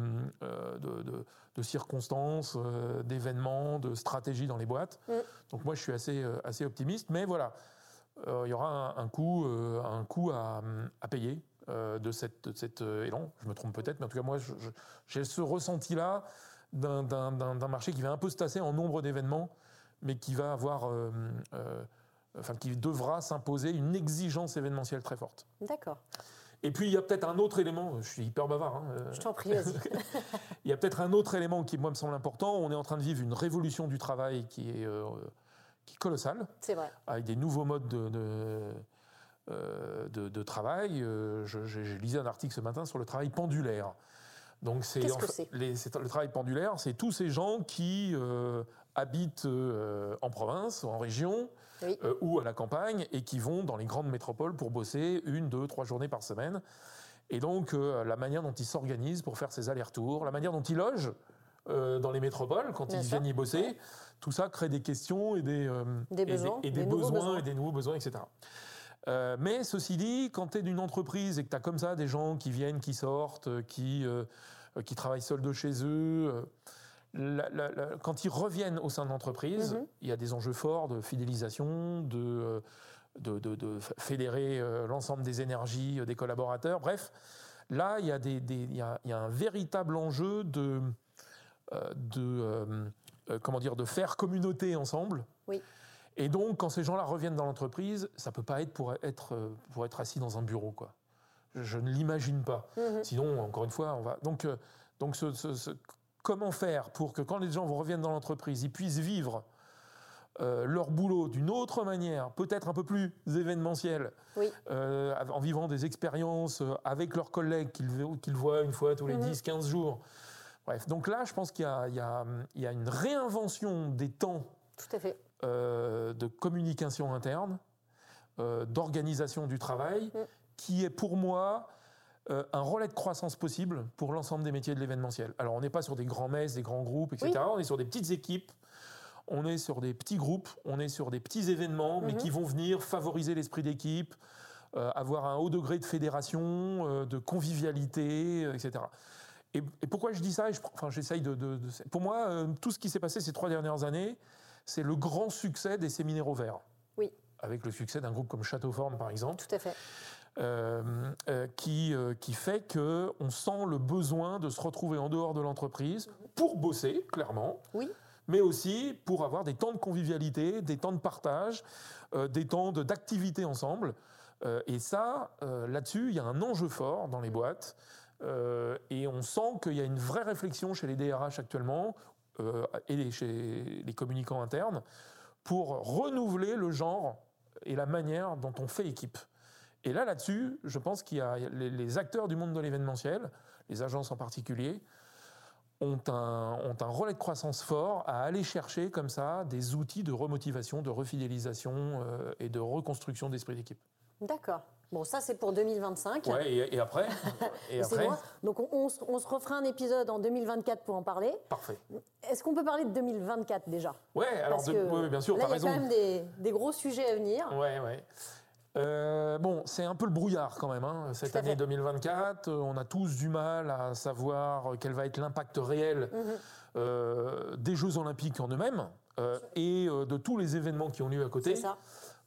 S2: circonstances, d'événements, de stratégies dans les boîtes. Mm. Donc moi, je suis assez, assez optimiste, mais voilà, il y aura un, coût, un coût à, payer de, cette, de cet élan. Je me trompe peut-être, mais en tout cas, moi, j'ai ce ressenti-là d'un marché qui va un peu se tasser en nombre d'événements, mais qui va avoir, enfin, qui devra s'imposer une exigence événementielle très forte.
S1: D'accord.
S2: Et puis il y a peut-être un autre élément, je suis hyper bavard. Hein,
S1: euh, je t'en prie,
S2: il y a peut-être un autre élément qui, moi, me semble important. On est en train de vivre une révolution du travail qui est, euh, qui est colossale.
S1: C'est vrai.
S2: Avec des nouveaux modes de, de, euh, de, travail. J'ai lisé un article ce matin sur le travail pendulaire.
S1: Donc c'est
S2: le travail pendulaire, c'est tous ces gens qui habitent en province en région, euh, ou à la campagne et qui vont dans les grandes métropoles pour bosser une, deux, trois journées par semaine. Et donc euh, la manière dont ils s'organisent pour faire ces allers-retours, la manière dont ils logent euh, dans les métropoles quand ils viennent y bosser, tout ça crée des questions et des,
S1: besoins,
S2: et des, besoins, et des nouveaux besoins, etc. mais ceci dit, quand tu es d'une entreprise et que tu as comme ça des gens qui viennent, qui sortent, qui, qui travaillent seuls de chez eux, quand ils reviennent au sein de l'entreprise, mhm. il y a des enjeux forts de fidélisation, de, de, fédérer euh, l'ensemble des énergies euh, des collaborateurs. Bref, là, il y a, des, il y a, un véritable enjeu de, euh, de, comment dire, de faire communauté ensemble.
S1: Oui.
S2: Et donc, quand ces gens-là reviennent dans l'entreprise, ça peut pas être pour être, pour être assis dans un bureau. Quoi. Je, ne l'imagine pas. Mhm. Sinon, encore une fois, on va. Donc, donc ce, comment faire pour que quand les gens reviennent dans l'entreprise, ils puissent vivre euh, leur boulot d'une autre manière, peut-être un peu plus événementielle, euh, en vivant des expériences euh, avec leurs collègues qu'ils voient une fois tous les 10, mhm. 15 jours. Bref, donc là, je pense qu'il y, y, a une réinvention des temps
S1: Tout à fait.
S2: de communication interne, d'organisation du travail, mm. qui est pour moi euh, un relais de croissance possible pour l'ensemble des métiers de l'événementiel. Alors on n'est pas sur des grands messes, des grands groupes, etc. On est sur des petites équipes, on est sur des petits groupes, on est sur des petits événements, mais mhm. qui vont venir favoriser l'esprit d'équipe, euh, avoir un haut degré de fédération, euh, de convivialité, etc. Et, pourquoi je dis ça? Enfin, j'essaye de, Pour moi, tout ce qui s'est passé ces trois dernières années, c'est le grand succès des séminaires au vert.
S1: Oui.
S2: Avec le succès d'un groupe comme Châteauforme, par exemple.
S1: Tout à fait.
S2: Euh, euh, qui, euh, qui fait qu'on sent le besoin de se retrouver en dehors de l'entreprise pour bosser, clairement.
S1: Oui
S2: mais aussi pour avoir des temps de convivialité, des temps de partage, des temps d'activité ensemble. et ça, là-dessus, il y a un enjeu fort dans les boîtes. et on sent qu'il y a une vraie réflexion chez les DRH actuellement et chez les communicants internes pour renouveler le genre et la manière dont on fait équipe. Et là, là-dessus, je pense qu'il y a les, acteurs du monde de l'événementiel, les agences en particulier, ont un, ont un relais de croissance fort à aller chercher comme ça des outils de remotivation, de refidélisation euh, et de reconstruction d'esprit d'équipe.
S1: D'accord. Bon, ça c'est pour 2025.
S2: Ouais, et, après, et après
S1: Donc on, on, se refera un épisode en 2024 pour en parler.
S2: Parfait.
S1: Est-ce qu'on peut parler de 2024 déjà?
S2: Ouais, alors bien sûr.
S1: Là, il y a quand même des, des, gros sujets à venir.
S2: Ouais, ouais. Euh, bon, c'est un peu le brouillard quand même. Hein. Cette année 2024, euh, on a tous du mal à savoir quel va être l'impact réel mhm. euh, des Jeux Olympiques en eux-mêmes et de tous les événements qui ont lieu à côté.
S1: Ça.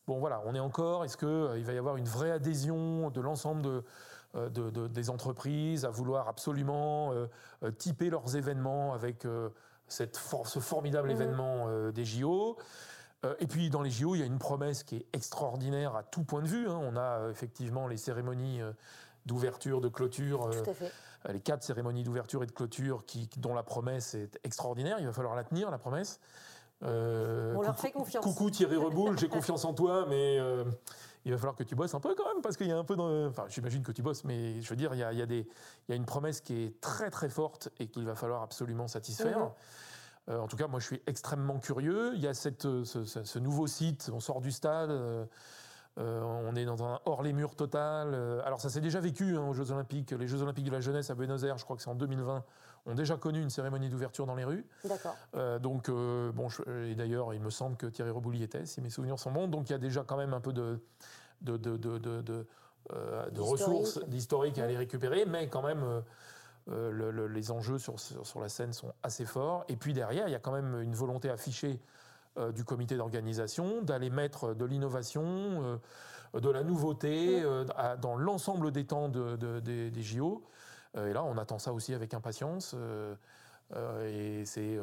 S2: Bon, voilà, on est encore. Est-ce qu'il va y avoir une vraie adhésion de l'ensemble de, des entreprises à vouloir absolument typer leurs événements avec cette ce formidable mhm. événement des JO euh, et puis dans les JO, il y a une promesse qui est extraordinaire à tout point de vue. Hein. On a euh, effectivement les cérémonies euh, d'ouverture, de clôture, les quatre cérémonies d'ouverture et de clôture qui, dont la promesse est extraordinaire. Il va falloir la tenir, la promesse.
S1: On leur fait confiance.
S2: Coucou Thierry Reboul, j'ai confiance en toi, mais il va falloir que tu bosses un peu quand même, parce qu'il y a un peu... Enfin, j'imagine que tu bosses, mais je veux dire, il y a, des, il y a une promesse qui est très très forte et qu'il va falloir absolument satisfaire. Mhm. Euh, en tout cas, moi, je suis extrêmement curieux. Il y a cette, euh, ce, nouveau site, on sort du stade. Euh, on est dans un hors les murs total. alors ça s'est déjà vécu hein, aux Jeux Olympiques. Les Jeux Olympiques de la jeunesse à Buenos Aires, je crois que c'est en 2020, ont déjà connu une cérémonie d'ouverture dans les rues.
S1: D'accord.
S2: donc bon, et d'ailleurs, il me semble que Thierry Reboul y était, si mes souvenirs sont bons. Donc il y a déjà quand même un peu de de, de, de, de ressources d'historique à aller récupérer, mais quand même euh, les enjeux sur, sur, la scène sont assez forts. Et puis derrière, il y a quand même une volonté affichée du comité d'organisation, d'aller mettre de l'innovation, de la nouveauté dans l'ensemble des temps des JO. et là, on attend ça aussi avec impatience. et c'est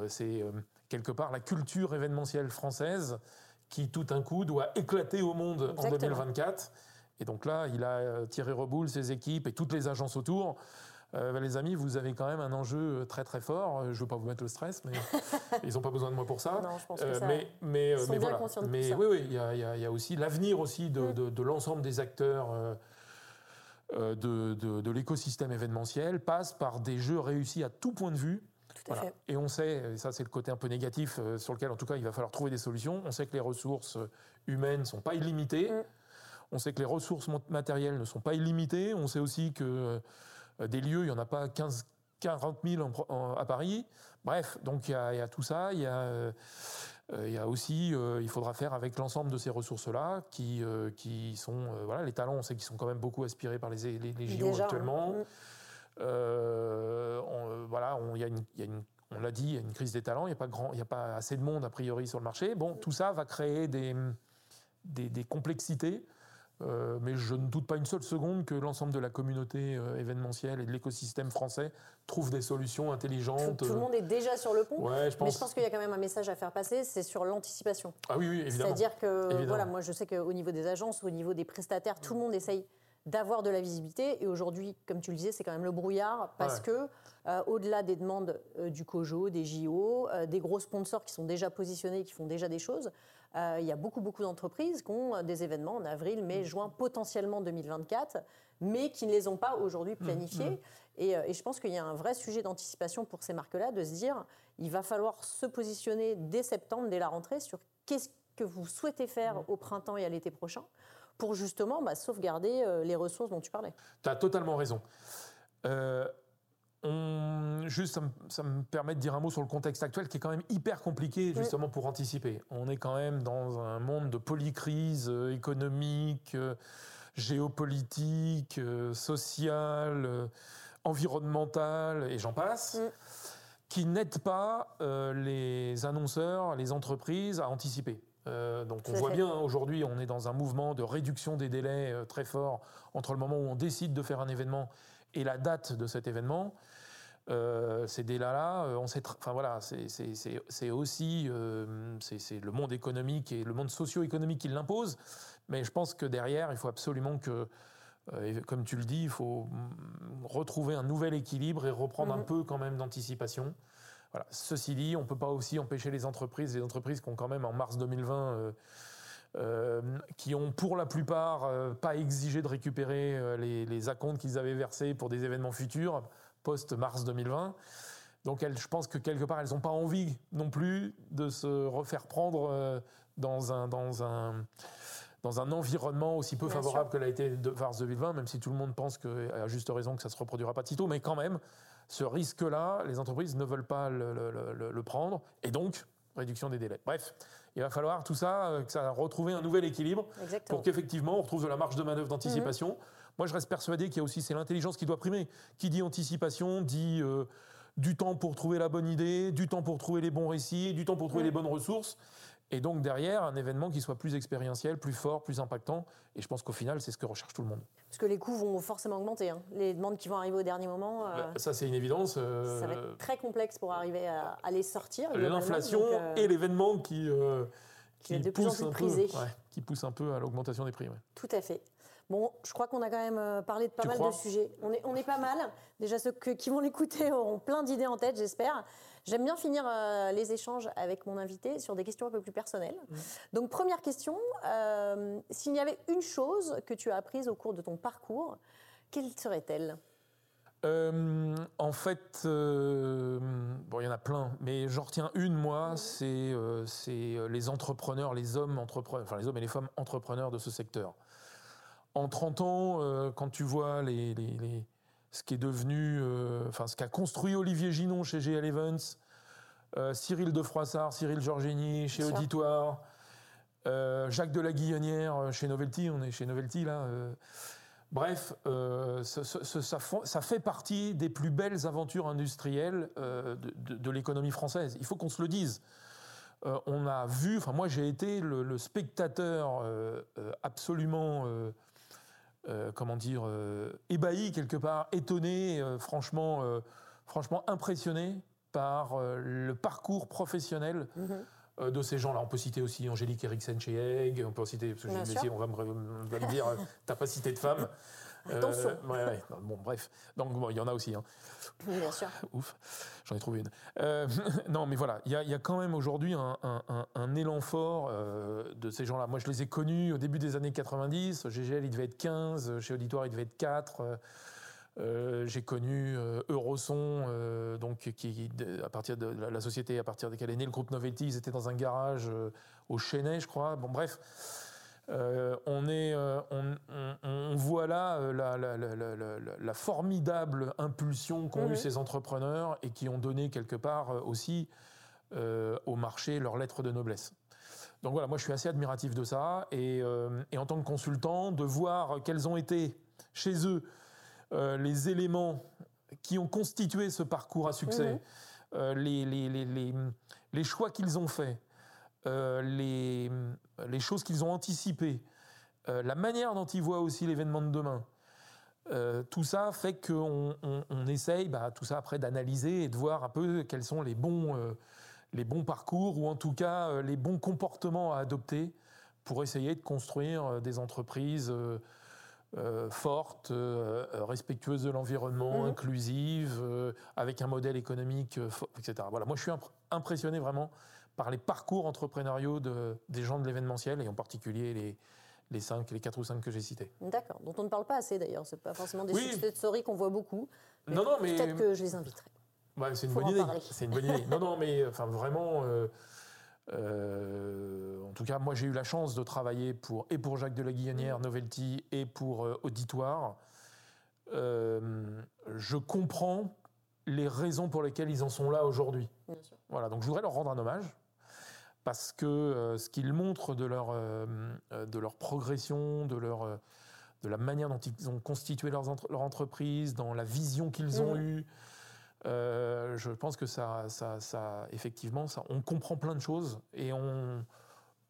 S2: quelque part la culture événementielle française qui tout d'un coup doit éclater au monde en 2024. Et donc là, il a euh, Thierry Reboul, ses équipes et toutes les agences autour. Euh, ben, les amis, vous avez quand même un enjeu euh, très très fort. Je ne veux pas vous mettre le stress, mais ils n'ont pas besoin de moi pour ça.
S1: Non, je pense que ça
S2: mais mais, mais voilà. Mais oui, oui, il y a, y a, aussi l'avenir aussi de, mm. de, l'ensemble des acteurs. de, de, de l'écosystème événementiel passe par des jeux réussis à tout point de vue et on sait, et ça c'est le côté un peu négatif euh, sur lequel en tout cas il va falloir trouver des solutions, on sait que les ressources euh, humaines ne sont pas illimitées, mm. on sait que les ressources matérielles ne sont pas illimitées, on sait aussi que euh, des lieux, il n'y en a pas 15, 40 000 à Paris. Bref, donc il y, a, tout ça, il y a, il y a aussi, il faudra faire avec l'ensemble de ces ressources-là, qui, qui sont, voilà, les talents, on sait qu'ils sont quand même beaucoup aspirés par les, les, les JO actuellement. Euh, on, voilà, on, y a une, on l'a dit, il y a une crise des talents, il n'y a, pas grand, il a pas assez de monde a priori sur le marché. Bon, tout ça va créer des, des, complexités. Euh, mais je ne doute pas une seule seconde que l'ensemble de la communauté euh, événementielle et de l'écosystème français trouve des solutions intelligentes.
S1: Tout, le monde est déjà sur le pont. Mais je pense qu'il y a quand même un message à faire passer, c'est sur l'anticipation.
S2: Ah oui, oui évidemment.
S1: C'est-à-dire que, voilà, moi je sais qu'au niveau des agences, au niveau des prestataires, tout le monde essaye d'avoir de la visibilité. Et aujourd'hui, comme tu le disais, c'est quand même le brouillard parce que, euh, au-delà des demandes euh, du COJO, des JO, euh, des gros sponsors qui sont déjà positionnés, qui font déjà des choses, il y a beaucoup, beaucoup d'entreprises qui ont des événements en avril, mai, mm. juin, potentiellement 2024, mais qui ne les ont pas aujourd'hui mm. planifiés. Mm. Et, et, je pense qu'il y a un vrai sujet d'anticipation pour ces marques-là, de se dire, il va falloir se positionner dès septembre, dès la rentrée, sur qu'est-ce que vous souhaitez faire au printemps et à l'été prochain pour justement bah, sauvegarder euh, les ressources dont tu parlais.
S2: Tu as totalement raison. Euh, on, juste, ça me, permet de dire un mot sur le contexte actuel qui est quand même hyper compliqué justement pour anticiper. On est quand même dans un monde de polycrise euh, économique, géopolitique, sociale, environnementale, et j'en passe, mm. qui n'aide pas les annonceurs, les entreprises à anticiper. Euh, donc on voit bien aujourd'hui, on est dans un mouvement de réduction des délais euh, très fort entre le moment où on décide de faire un événement et la date de cet événement. Euh, ces délais-là, on sait, enfin voilà, c'est aussi c'est le monde économique et le monde socio-économique qui l'impose. Mais je pense que derrière, il faut absolument que, comme tu le dis, il faut mm, retrouver un nouvel équilibre et reprendre un mhm. peu quand même d'anticipation. Ceci dit, on ne peut pas aussi empêcher les entreprises, les entreprises qui ont quand même en mars 2020, euh, euh, qui ont pour la plupart euh, pas exigé de récupérer les, les acomptes qu'ils avaient versés pour des événements futurs post-mars 2020. Donc je pense que quelque part, elles n'ont pas envie non plus de se refaire prendre dans un, dans un, dans un environnement aussi peu favorable que l'a été de mars 2020, même si tout le monde pense, que, à juste raison, que ça ne se reproduira pas sitôt, mais quand même, ce risque-là, les entreprises ne veulent pas le, prendre, et donc réduction des délais. Bref, il va falloir tout ça, euh, que ça retrouver un nouvel équilibre pour qu'effectivement on retrouve de la marge de manœuvre d'anticipation. Mhm. Moi, je reste persuadé qu'il y a aussi c'est l'intelligence qui doit primer. Qui dit anticipation dit euh, du temps pour trouver la bonne idée, du temps pour trouver les bons récits, du temps pour trouver les bonnes ressources. Et donc derrière, un événement qui soit plus expérientiel, plus fort, plus impactant. Et je pense qu'au final, c'est ce que recherche tout le monde.
S1: Parce que les coûts vont forcément augmenter. Hein. Les demandes qui vont arriver au dernier moment.
S2: Euh, bah, ça, c'est une évidence.
S1: Euh, ça va être très complexe pour arriver à, les sortir.
S2: L'inflation euh, et l'événement qui, qui, pousse un peu, qui pousse un peu à l'augmentation des prix.
S1: Tout à fait. Bon, je crois qu'on a quand même parlé de pas mal de sujets. On est, on est pas mal. Déjà, ceux qui vont l'écouter auront plein d'idées en tête, j'espère. J'aime bien finir euh, les échanges avec mon invité sur des questions un peu plus personnelles. Mmh. Donc première question, euh, s'il y avait une chose que tu as apprise au cours de ton parcours, quelle serait-elle?
S2: Euh, en fait, bon, il y en a plein, mais j'en retiens une, moi, mmh. c'est les entrepreneurs, les hommes entrepreneurs, enfin les hommes et les femmes entrepreneurs de ce secteur. En 30 ans, quand tu vois les, les ce qui est devenu, euh, enfin ce qu'a construit Olivier Ginon chez GL Evans, euh, Cyril de Froissart, Cyril Georgini chez Auditoire, euh, Jacques de la Guillonnière chez Novelty, on est chez Novelty là. Bref, ça, fait partie des plus belles aventures industrielles de, l'économie française. Il faut qu'on se le dise. on a vu, enfin moi j'ai été le, spectateur absolument, comment dire, ébahi quelque part, étonné, franchement, franchement impressionné par le parcours professionnel. Mhm. Euh, de ces gens-là. On peut citer aussi Angélique Eriksen chez Egg, on peut citer, parce que je on va me, dire, euh, t'as pas cité de femmes.
S1: Attention.
S2: Euh, bon, bref. Donc, il y en a aussi. Hein.
S1: Bien sûr.
S2: Ouf, j'en ai trouvé une. non, mais voilà, il y, a quand même aujourd'hui un, élan fort de ces gens-là. Moi, je les ai connus au début des années 90. GGL, il devait être 15. Chez Auditoire, il devait être 4. Euh, j'ai connu euh, Euroson, euh, donc qui, à partir de la, société à partir de laquelle est né le groupe Novelty, ils étaient dans un garage au Chênay, je crois. Bon, bref, on est, on, voit là la, formidable impulsion qu'ont eu ces entrepreneurs et qui ont donné quelque part aussi au marché leur lettre de noblesse. Donc voilà, moi je suis assez admiratif de ça et, et en tant que consultant, de voir quels ont été chez eux euh, les éléments qui ont constitué ce parcours à succès, mhm. euh, les, les, les, choix qu'ils ont faits, euh, les, choses qu'ils ont anticipées, la manière dont ils voient aussi l'événement de demain. tout ça fait qu'on on, essaye, bah, tout ça après, d'analyser et de voir un peu quels sont les bons, les bons parcours ou en tout cas les bons comportements à adopter pour essayer de construire des entreprises euh, forte, euh, euh, respectueuse de l'environnement, mhm. inclusive, avec un modèle économique, etc. Voilà, moi je suis impressionné vraiment par les parcours entrepreneuriaux de, des gens de l'événementiel et en particulier les, les 5, les 4 ou 5 que j'ai cités.
S1: D'accord, dont on ne parle pas assez d'ailleurs, c'est pas forcément des oui. success stories qu'on voit beaucoup.
S2: non, non, mais
S1: peut-être que je les inviterai.
S2: c'est une bonne idée. C'est une bonne idée. non, non, mais enfin vraiment. Euh, en tout cas, moi j'ai eu la chance de travailler pour, et pour Jacques de la Guillonnière, mm. Novelty, et pour euh, Auditoire. Euh, je comprends les raisons pour lesquelles ils en sont là aujourd'hui. Voilà, donc je voudrais leur rendre un hommage parce que ce qu'ils montrent de leur, de leur progression, de, leur, de la manière dont ils ont constitué leur, leur entreprise, dans la vision qu'ils ont mm. eue, euh, je pense que ça, ça, ça, effectivement, ça, on comprend plein de choses et on,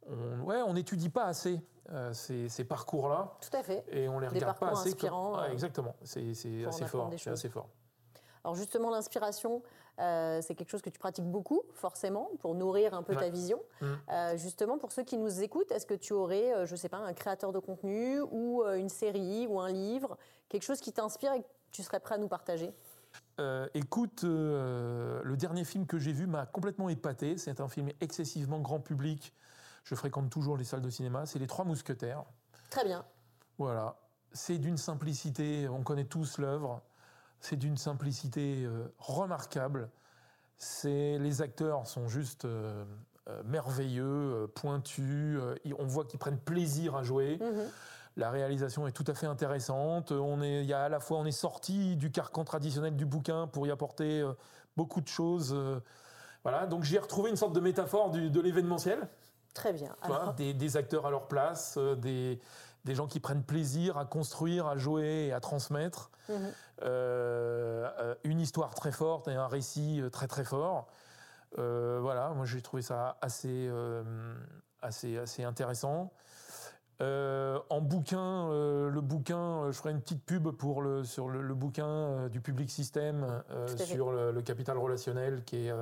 S2: on ouais, on n'étudie pas assez euh, ces, ces parcours-là.
S1: Tout à fait.
S2: Et on les regarde pas assez.
S1: Inspirants,
S2: euh, exactement. C'est assez fort. C'est assez fort.
S1: Alors justement, l'inspiration, c'est quelque chose que tu pratiques beaucoup, forcément, pour nourrir un peu ta vision. Mmh. justement, pour ceux qui nous écoutent, est-ce que tu aurais, je ne sais pas, un créateur de contenu ou une série ou un livre, quelque chose qui t'inspire et que tu serais prêt à nous partager?
S2: Euh, écoute, euh, le dernier film que j'ai vu m'a complètement épaté. C'est un film excessivement grand public. Je fréquente toujours les salles de cinéma. C'est Les Trois Mousquetaires.
S1: Très bien.
S2: Voilà. C'est d'une simplicité, on connaît tous l'œuvre. C'est d'une simplicité euh, remarquable. C'est les acteurs sont juste merveilleux, pointus. on voit qu'ils prennent plaisir à jouer. Mhm. La réalisation est tout à fait intéressante. On est, il y a à la fois, on est sorti du carcan traditionnel du bouquin pour y apporter euh, beaucoup de choses. Euh, voilà, donc j'ai retrouvé une sorte de métaphore de l'événementiel.
S1: Très bien.
S2: des, acteurs à leur place, euh, des, des, gens qui prennent plaisir à construire, à jouer et à transmettre. Mhm. une histoire très forte et un récit très très fort. voilà, moi j'ai trouvé ça assez, assez, assez intéressant. Euh, en bouquin, euh, le bouquin, euh, je ferai une petite pub pour le, sur le, bouquin du Public System sur le, capital relationnel qui est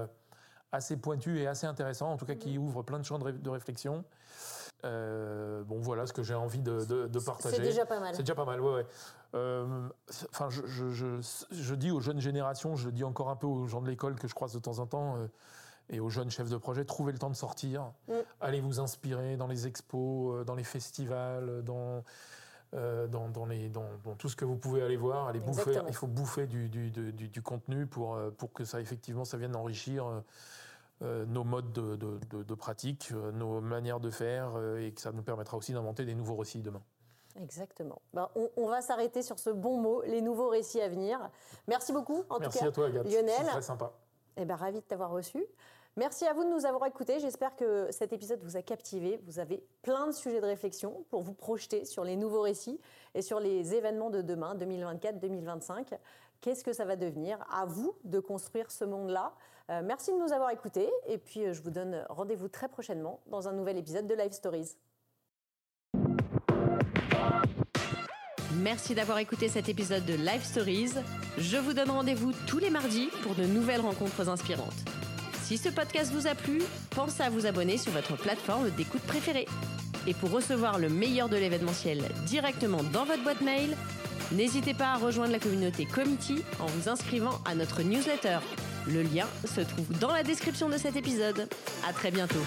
S2: assez pointu et assez intéressant, en tout cas qui mhm. ouvre plein de champs de, réflexion. Bon, voilà ce que j'ai envie de, partager. C'est
S1: déjà pas mal.
S2: C'est déjà pas mal, ouais. Enfin, je, je, dis aux jeunes générations, je dis encore un peu aux gens de l'école que je croise de temps en temps et aux jeunes chefs de projet, trouvez le temps de sortir, mm. allez vous inspirer dans les expos, euh, dans les festivals, dans, euh, dans, dans, les, dans, tout ce que vous pouvez aller voir, allez bouffer, il faut bouffer du, du, du, du, contenu pour, euh, pour que ça effectivement ça vienne enrichir nos modes de, de, de, pratique, nos manières de faire et que ça nous permettra aussi d'inventer des nouveaux récits demain.
S1: Exactement. Ben, on, on, va s'arrêter sur ce bon mot, les nouveaux récits à venir. Merci beaucoup, en
S2: Merci
S1: tout cas,
S2: à toi, Agathe.
S1: Lionel. C'est
S2: très sympa.
S1: Eh ben, ravi de t'avoir reçu. Merci à vous de nous avoir écoutés. J'espère que cet épisode vous a captivé. Vous avez plein de sujets de réflexion pour vous projeter sur les nouveaux récits et sur les événements de demain, 2024-2025.
S3: Qu'est-ce que ça va devenir? À vous de construire ce monde-là. Euh, merci de nous avoir écoutés et puis euh, je vous donne rendez-vous très prochainement dans un nouvel épisode de Live Stories.
S1: Merci d'avoir écouté cet épisode de Live Stories. Je vous donne rendez-vous tous les mardis pour de nouvelles rencontres inspirantes. Si ce podcast vous a plu, pensez à vous abonner sur votre plateforme d'écoute préférée. Et pour recevoir le meilleur de l'événementiel directement dans votre boîte mail, n'hésitez pas à rejoindre la communauté Committee en vous inscrivant à notre newsletter. Le lien se trouve dans la description de cet épisode. À très bientôt.